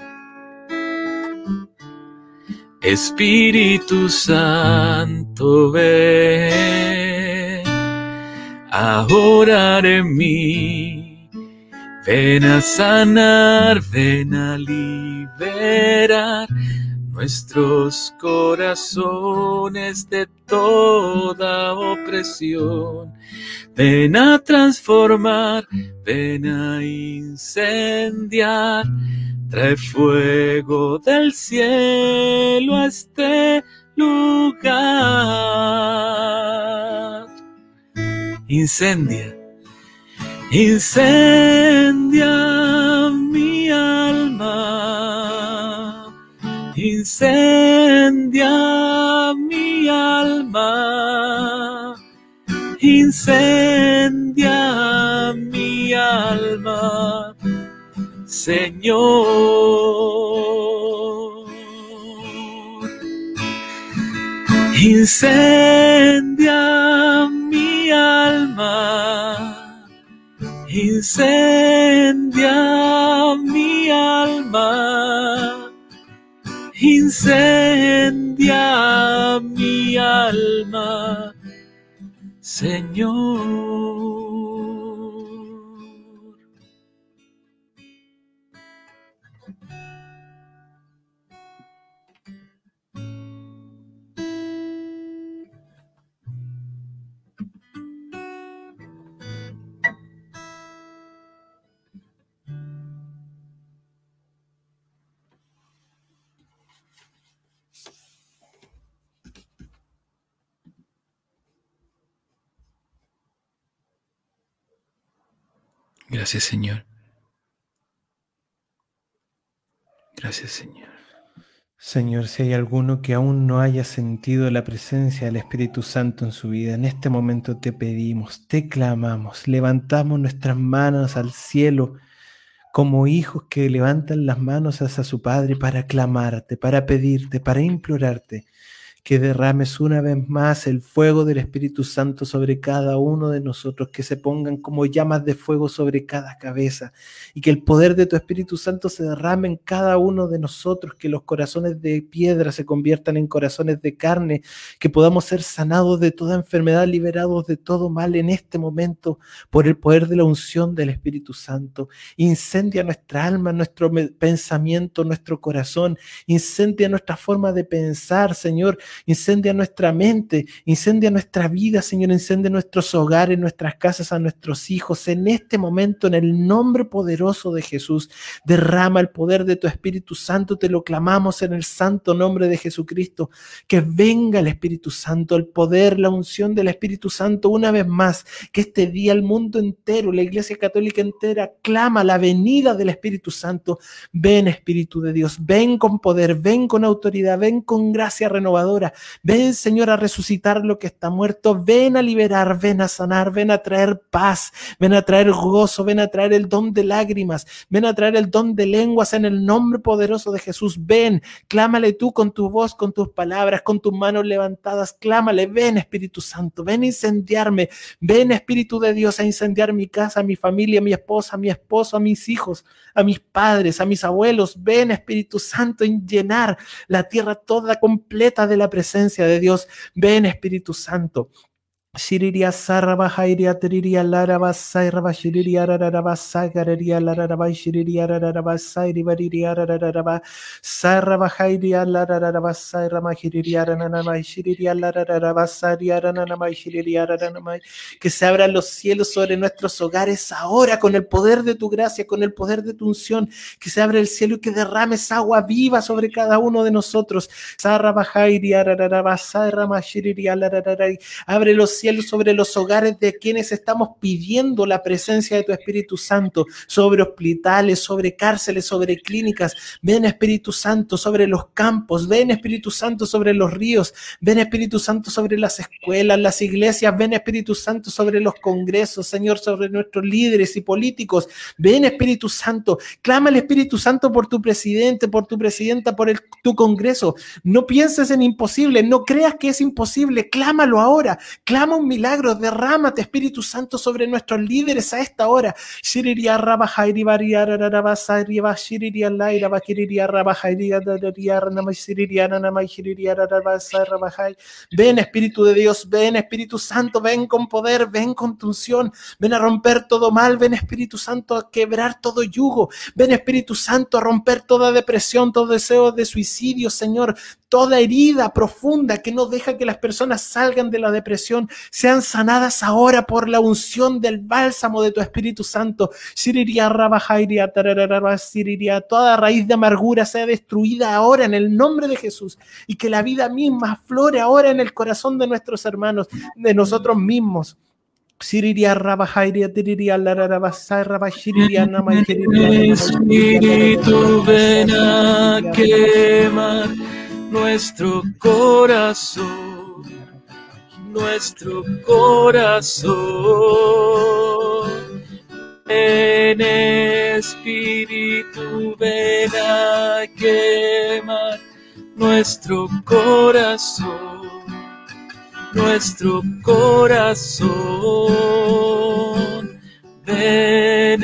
Espíritu Santo, ven a orar en mí. Ven a sanar, ven a liberar nuestros corazones de toda opresión. Ven a transformar, ven a incendiar. Trae fuego del cielo a este lugar. Incendia Incendia mi alma, incendia mi alma, incendia mi alma, Señor. Incendia mi alma incendia mi alma, incendia mi alma, Señor. Gracias, Señor. Gracias, Señor. Señor, si hay alguno que aún no haya sentido la presencia del Espíritu Santo en su vida, en este momento te pedimos, te clamamos, levantamos nuestras manos al cielo como hijos que levantan las manos hacia su Padre para clamarte, para pedirte, para implorarte que derrames una vez más el fuego del Espíritu Santo sobre cada uno de nosotros, que se pongan como llamas de fuego sobre cada cabeza y que el poder de tu Espíritu Santo se derrame en cada uno de nosotros, que los corazones de piedra se conviertan en corazones de carne, que podamos ser sanados de toda enfermedad, liberados de todo mal en este momento por el poder de la unción del Espíritu Santo. Incendia nuestra alma, nuestro pensamiento, nuestro corazón, incendia nuestra forma de pensar, Señor, incendia nuestra mente, incendia nuestra vida, Señor, incendia nuestros hogares, nuestras casas, a nuestros hijos. En este momento, en el nombre poderoso de Jesús, derrama el poder de tu Espíritu Santo. Te lo clamamos en el santo nombre de Jesucristo. Que venga el Espíritu Santo, el poder, la unción del Espíritu Santo una vez más. Que este día el mundo entero, la Iglesia Católica entera, clama la venida del Espíritu Santo. Ven, Espíritu de Dios, ven con poder, ven con autoridad, ven con gracia renovadora Ven, Señor, a resucitar lo que está muerto. Ven a liberar, ven a sanar, ven a traer paz, ven a traer gozo, ven a traer el don de lágrimas, ven a traer el don de lenguas en el nombre poderoso de Jesús. Ven, clámale tú con tu voz, con tus palabras, con tus manos levantadas. Clámale, ven, Espíritu Santo, ven a incendiarme. Ven, Espíritu de Dios, a incendiar mi casa, mi familia, mi esposa, mi esposo, a mis hijos, a mis padres, a mis abuelos. Ven, Espíritu Santo, en llenar la tierra toda completa de la presencia de Dios. Ven Espíritu Santo, Shiriria saraba hairia triria laraba sairaba shiriria raraba sagararia laraba shiriria raraba sairi variria raraba saraba hairia laraba sairama shiriria ranama shiriria laraba saria ranama shiriria ranama que se abran los cielos sobre nuestros hogares ahora con el poder de tu gracia, con el poder de tu unción, que se abra el cielo y que derrames agua viva sobre cada uno de nosotros. Saraba hairia raraba sairama shiriria laraba abre los cielos sobre los hogares de quienes estamos pidiendo la presencia de tu Espíritu Santo, sobre hospitales, sobre cárceles, sobre clínicas. Ven Espíritu Santo sobre los campos, ven Espíritu Santo sobre los ríos, ven Espíritu Santo sobre las escuelas, las iglesias, ven Espíritu Santo sobre los congresos, Señor, sobre nuestros líderes y políticos. Ven Espíritu Santo, clama el Espíritu Santo por tu presidente, por tu presidenta, por tu congreso. No pienses en imposible, no creas que es imposible, clámalo ahora, clama un milagro, derrámate Espíritu Santo sobre nuestros líderes a esta hora. Ven Espíritu de Dios, ven Espíritu Santo, ven con poder, ven con tunción, ven a romper todo mal, ven Espíritu Santo a quebrar todo yugo, ven Espíritu Santo a romper toda depresión, todo deseo de suicidio, Señor, toda herida profunda que no deja que las personas salgan de la depresión, sean sanadas ahora por la unción del bálsamo de tu Espíritu Santo. Toda raíz de amargura sea destruida ahora en el nombre de Jesús y que la vida misma flore ahora en el corazón de nuestros hermanos, de nosotros mismos. Siriria Rabahairia Tiriria Larabasai Rabashiriria Espíritu ven a quemar nuestro corazón, nuestro corazón. En espíritu ven a quemar nuestro corazón nuestro corazón. Ven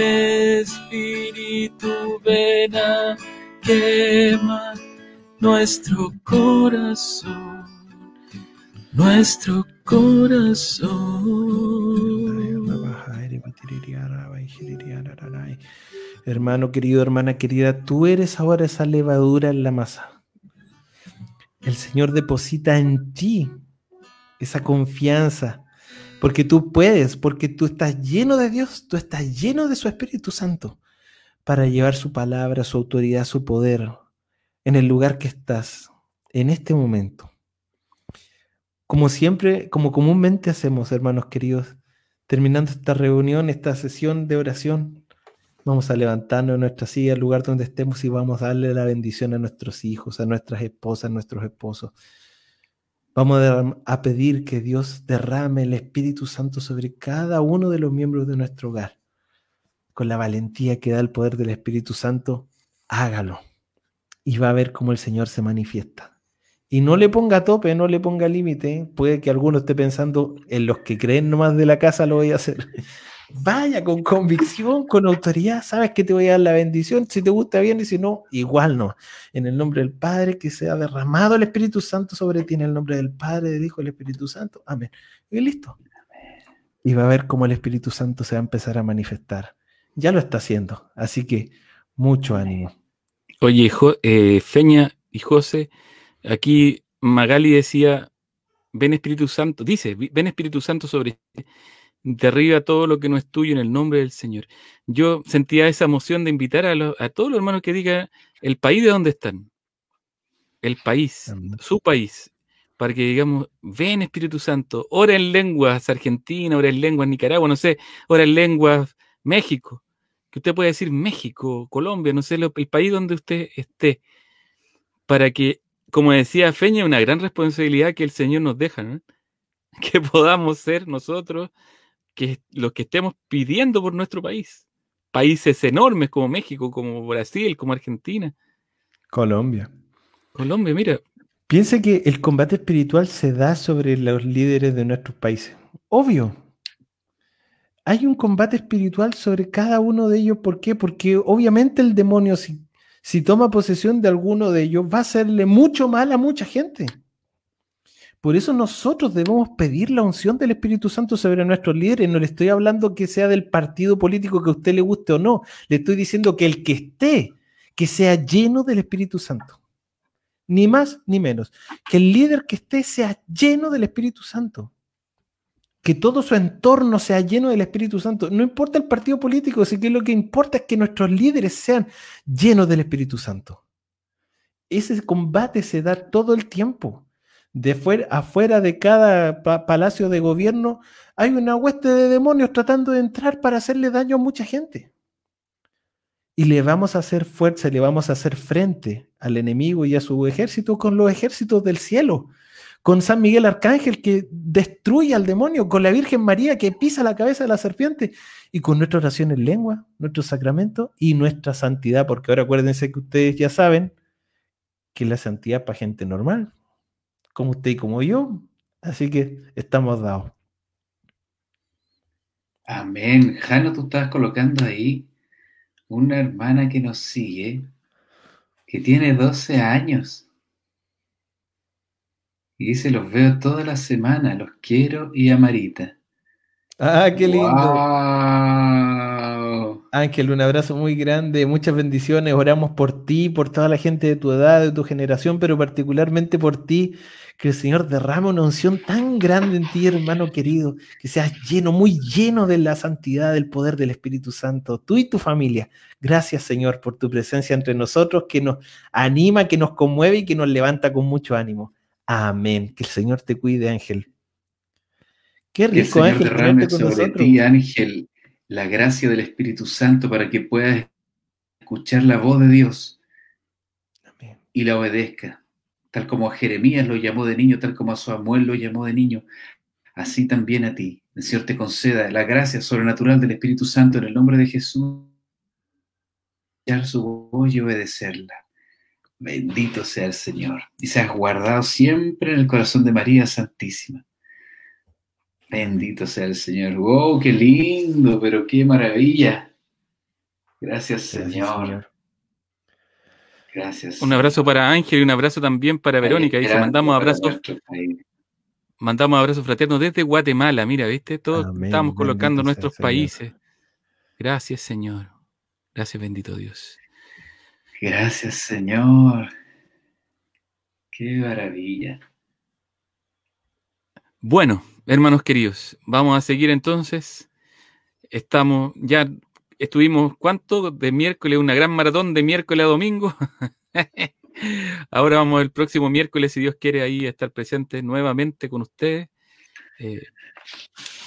Espíritu, ven a quemar nuestro corazón, nuestro corazón. Hermano querido, hermana querida, tú eres ahora esa levadura en la masa. El Señor deposita en ti esa confianza, porque tú puedes, porque tú estás lleno de Dios, tú estás lleno de su Espíritu Santo para llevar su palabra, su autoridad, su poder en el lugar que estás, en este momento. Como siempre, como comúnmente hacemos, hermanos queridos, terminando esta reunión, esta sesión de oración, vamos a levantarnos en nuestra silla, el lugar donde estemos y vamos a darle la bendición a nuestros hijos, a nuestras esposas, a nuestros esposos Vamos a pedir que Dios derrame el Espíritu Santo sobre cada uno de los miembros de nuestro hogar. Con la valentía que da el poder del Espíritu Santo, hágalo. Y va a ver cómo el Señor se manifiesta. Y no le ponga tope, no le ponga límite. Puede que alguno esté pensando en los que creen nomás de la casa lo voy a hacer. Vaya con convicción, con autoridad, sabes que te voy a dar la bendición, si te gusta bien y si no, igual no. En el nombre del Padre, que sea derramado el Espíritu Santo sobre ti, en el nombre del Padre, del Hijo del Espíritu Santo. Amén. Y listo. Y va a ver cómo el Espíritu Santo se va a empezar a manifestar. Ya lo está haciendo, así que mucho ánimo. Oye, eh, Feña y José, aquí Magali decía, ven Espíritu Santo, dice, ven Espíritu Santo sobre derriba todo lo que no es tuyo en el nombre del Señor. Yo sentía esa emoción de invitar a, todos los hermanos que digan el país de donde están, el país, su país, para que digamos, ven Espíritu Santo, ora en lenguas Argentina, ora en lenguas Nicaragua, no sé, ora en lenguas México, que usted puede decir México, Colombia, no sé, el país donde usted esté, para que, como decía Feña, una gran responsabilidad que el Señor nos deja, que podamos ser nosotros que lo que estemos pidiendo por nuestro país. Países enormes como México, como Brasil, como Argentina. Colombia. Colombia, mira. Piense que el combate espiritual se da sobre los líderes de nuestros países. Obvio. Hay un combate espiritual sobre cada uno de ellos. ¿Por qué? Porque obviamente el demonio, si, si toma posesión de alguno de ellos, va a hacerle mucho mal a mucha gente. Por eso nosotros debemos pedir la unción del Espíritu Santo sobre nuestros líderes. No le estoy hablando que sea del partido político que a usted le guste o no. Le estoy diciendo que el que esté, que sea lleno del Espíritu Santo. Ni más ni menos. Que el líder que esté sea lleno del Espíritu Santo. Que todo su entorno sea lleno del Espíritu Santo. No importa el partido político, sino que lo que importa es que nuestros líderes sean llenos del Espíritu Santo. Ese combate se da todo el tiempo de fuera, afuera de cada pa- palacio de gobierno hay una hueste de demonios tratando de entrar para hacerle daño a mucha gente. Y le vamos a hacer fuerza, le vamos a hacer frente al enemigo y a su ejército con los ejércitos del cielo, con San Miguel Arcángel que destruye al demonio, con la Virgen María que pisa la cabeza de la serpiente y con nuestra oración en lengua, nuestro sacramento y nuestra santidad, porque ahora acuérdense que ustedes ya saben que la santidad para gente normal, como usted y como yo, así que estamos dados. Amén. Jano, tú estabas colocando ahí una hermana que nos sigue, que tiene 12 años. Y dice, los veo toda la semana, los quiero y a Marita. Ah, qué lindo. ¡Wow! Ángel, un abrazo muy grande, muchas bendiciones. Oramos por ti, por toda la gente de tu edad, de tu generación, pero particularmente por ti. Que el Señor derrame una unción tan grande en ti, hermano querido, que seas lleno, muy lleno de la santidad, del poder del Espíritu Santo, tú y tu familia. Gracias, Señor, por tu presencia entre nosotros, que nos anima, que nos conmueve y que nos levanta con mucho ánimo. Amén. Que el Señor te cuide, Ángel. Qué Que el rico, Señor Ángel, con sobre nosotros. ti, Ángel, la gracia del Espíritu Santo para que puedas escuchar la voz de Dios Amén. y la obedezca. Tal como a Jeremías lo llamó de niño, tal como a Samuel lo llamó de niño, así también a ti. El Señor te conceda la gracia sobrenatural del Espíritu Santo en el nombre de Jesús, escuchar su voz y obedecerla. Bendito sea el Señor. Y seas guardado siempre en el corazón de María Santísima. Bendito sea el Señor. ¡Wow! ¡Qué lindo! Pero qué maravilla. Gracias, Gracias, Señor. Gracias. Un abrazo para Ángel y un abrazo también para Verónica. Dice, mandamos abrazos, nuestro país. mandamos abrazos fraternos desde Guatemala. Mira, ¿viste? Todos Amén, estamos colocando nuestros Señor. países. Gracias, Señor. Gracias, bendito Dios. Gracias, Señor. Qué maravilla. Bueno, hermanos queridos, vamos a seguir entonces. Estamos, ya estuvimos, ¿cuánto? De miércoles, una gran maratón de miércoles a domingo. Ahora vamos el próximo miércoles, si Dios quiere, ahí estar presente nuevamente con ustedes. Eh,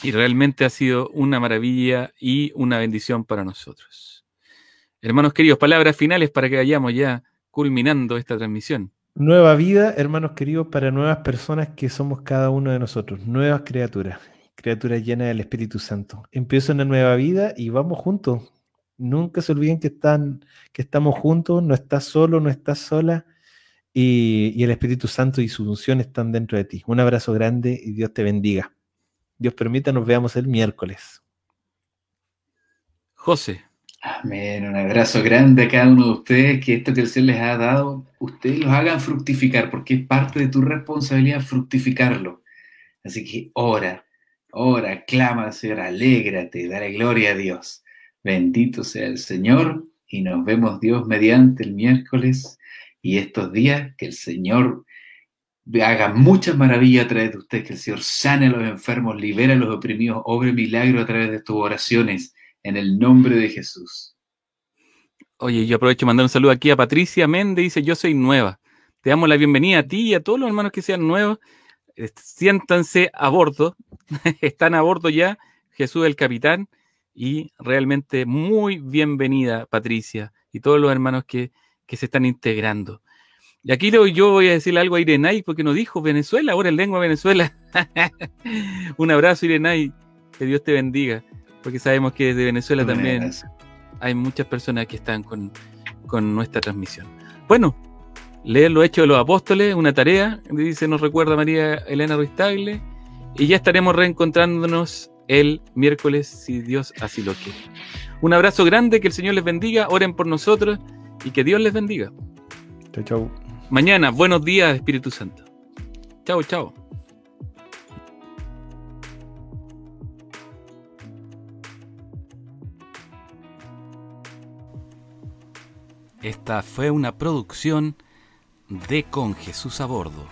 y realmente ha sido una maravilla y una bendición para nosotros. Hermanos queridos, palabras finales para que vayamos ya culminando esta transmisión. Nueva vida, hermanos queridos, para nuevas personas que somos cada uno de nosotros, nuevas criaturas, criaturas llenas del Espíritu Santo. Empieza una nueva vida y vamos juntos. Nunca se olviden que, están, que estamos juntos, no estás solo, no estás sola y, y el Espíritu Santo y su unción están dentro de ti. Un abrazo grande y Dios te bendiga. Dios permita, nos veamos el miércoles. José, Amén. Un abrazo grande a cada uno de ustedes. Que esto que el Señor les ha dado, ustedes los hagan fructificar, porque es parte de tu responsabilidad fructificarlo. Así que ora, ora, clama al Señor, alégrate, dale gloria a Dios. Bendito sea el Señor y nos vemos Dios mediante el miércoles y estos días que el Señor haga muchas maravillas a través de ustedes, que el Señor sane a los enfermos, libera a los oprimidos, obre milagros a través de tus oraciones, en el nombre de Jesús. Oye, yo aprovecho de mandar un saludo aquí a Patricia Méndez, dice, yo soy nueva. Te damos la bienvenida a ti y a todos los hermanos que sean nuevos. Eh, Siéntanse a bordo, están a bordo ya, Jesús el capitán, y realmente muy bienvenida Patricia y todos los hermanos que, que se están integrando. Y aquí yo voy a decirle algo a Irenay, porque nos dijo Venezuela, ahora en lengua Venezuela. un abrazo Irenay, que Dios te bendiga, porque sabemos que desde Venezuela también hay muchas personas que están con, con nuestra transmisión. Bueno, leer los hechos de los apóstoles, una tarea, dice, nos recuerda María Elena Ruiz Tagle, y ya estaremos reencontrándonos el miércoles, si Dios así lo quiere. Un abrazo grande, que el Señor les bendiga, oren por nosotros y que Dios les bendiga. Chau, chau. Mañana, buenos días, Espíritu Santo. Chao, chao. Esta fue una producción de Con Jesús a Bordo,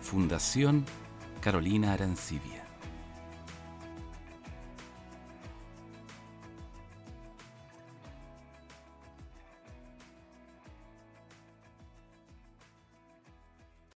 Fundación Carolina Arancibia.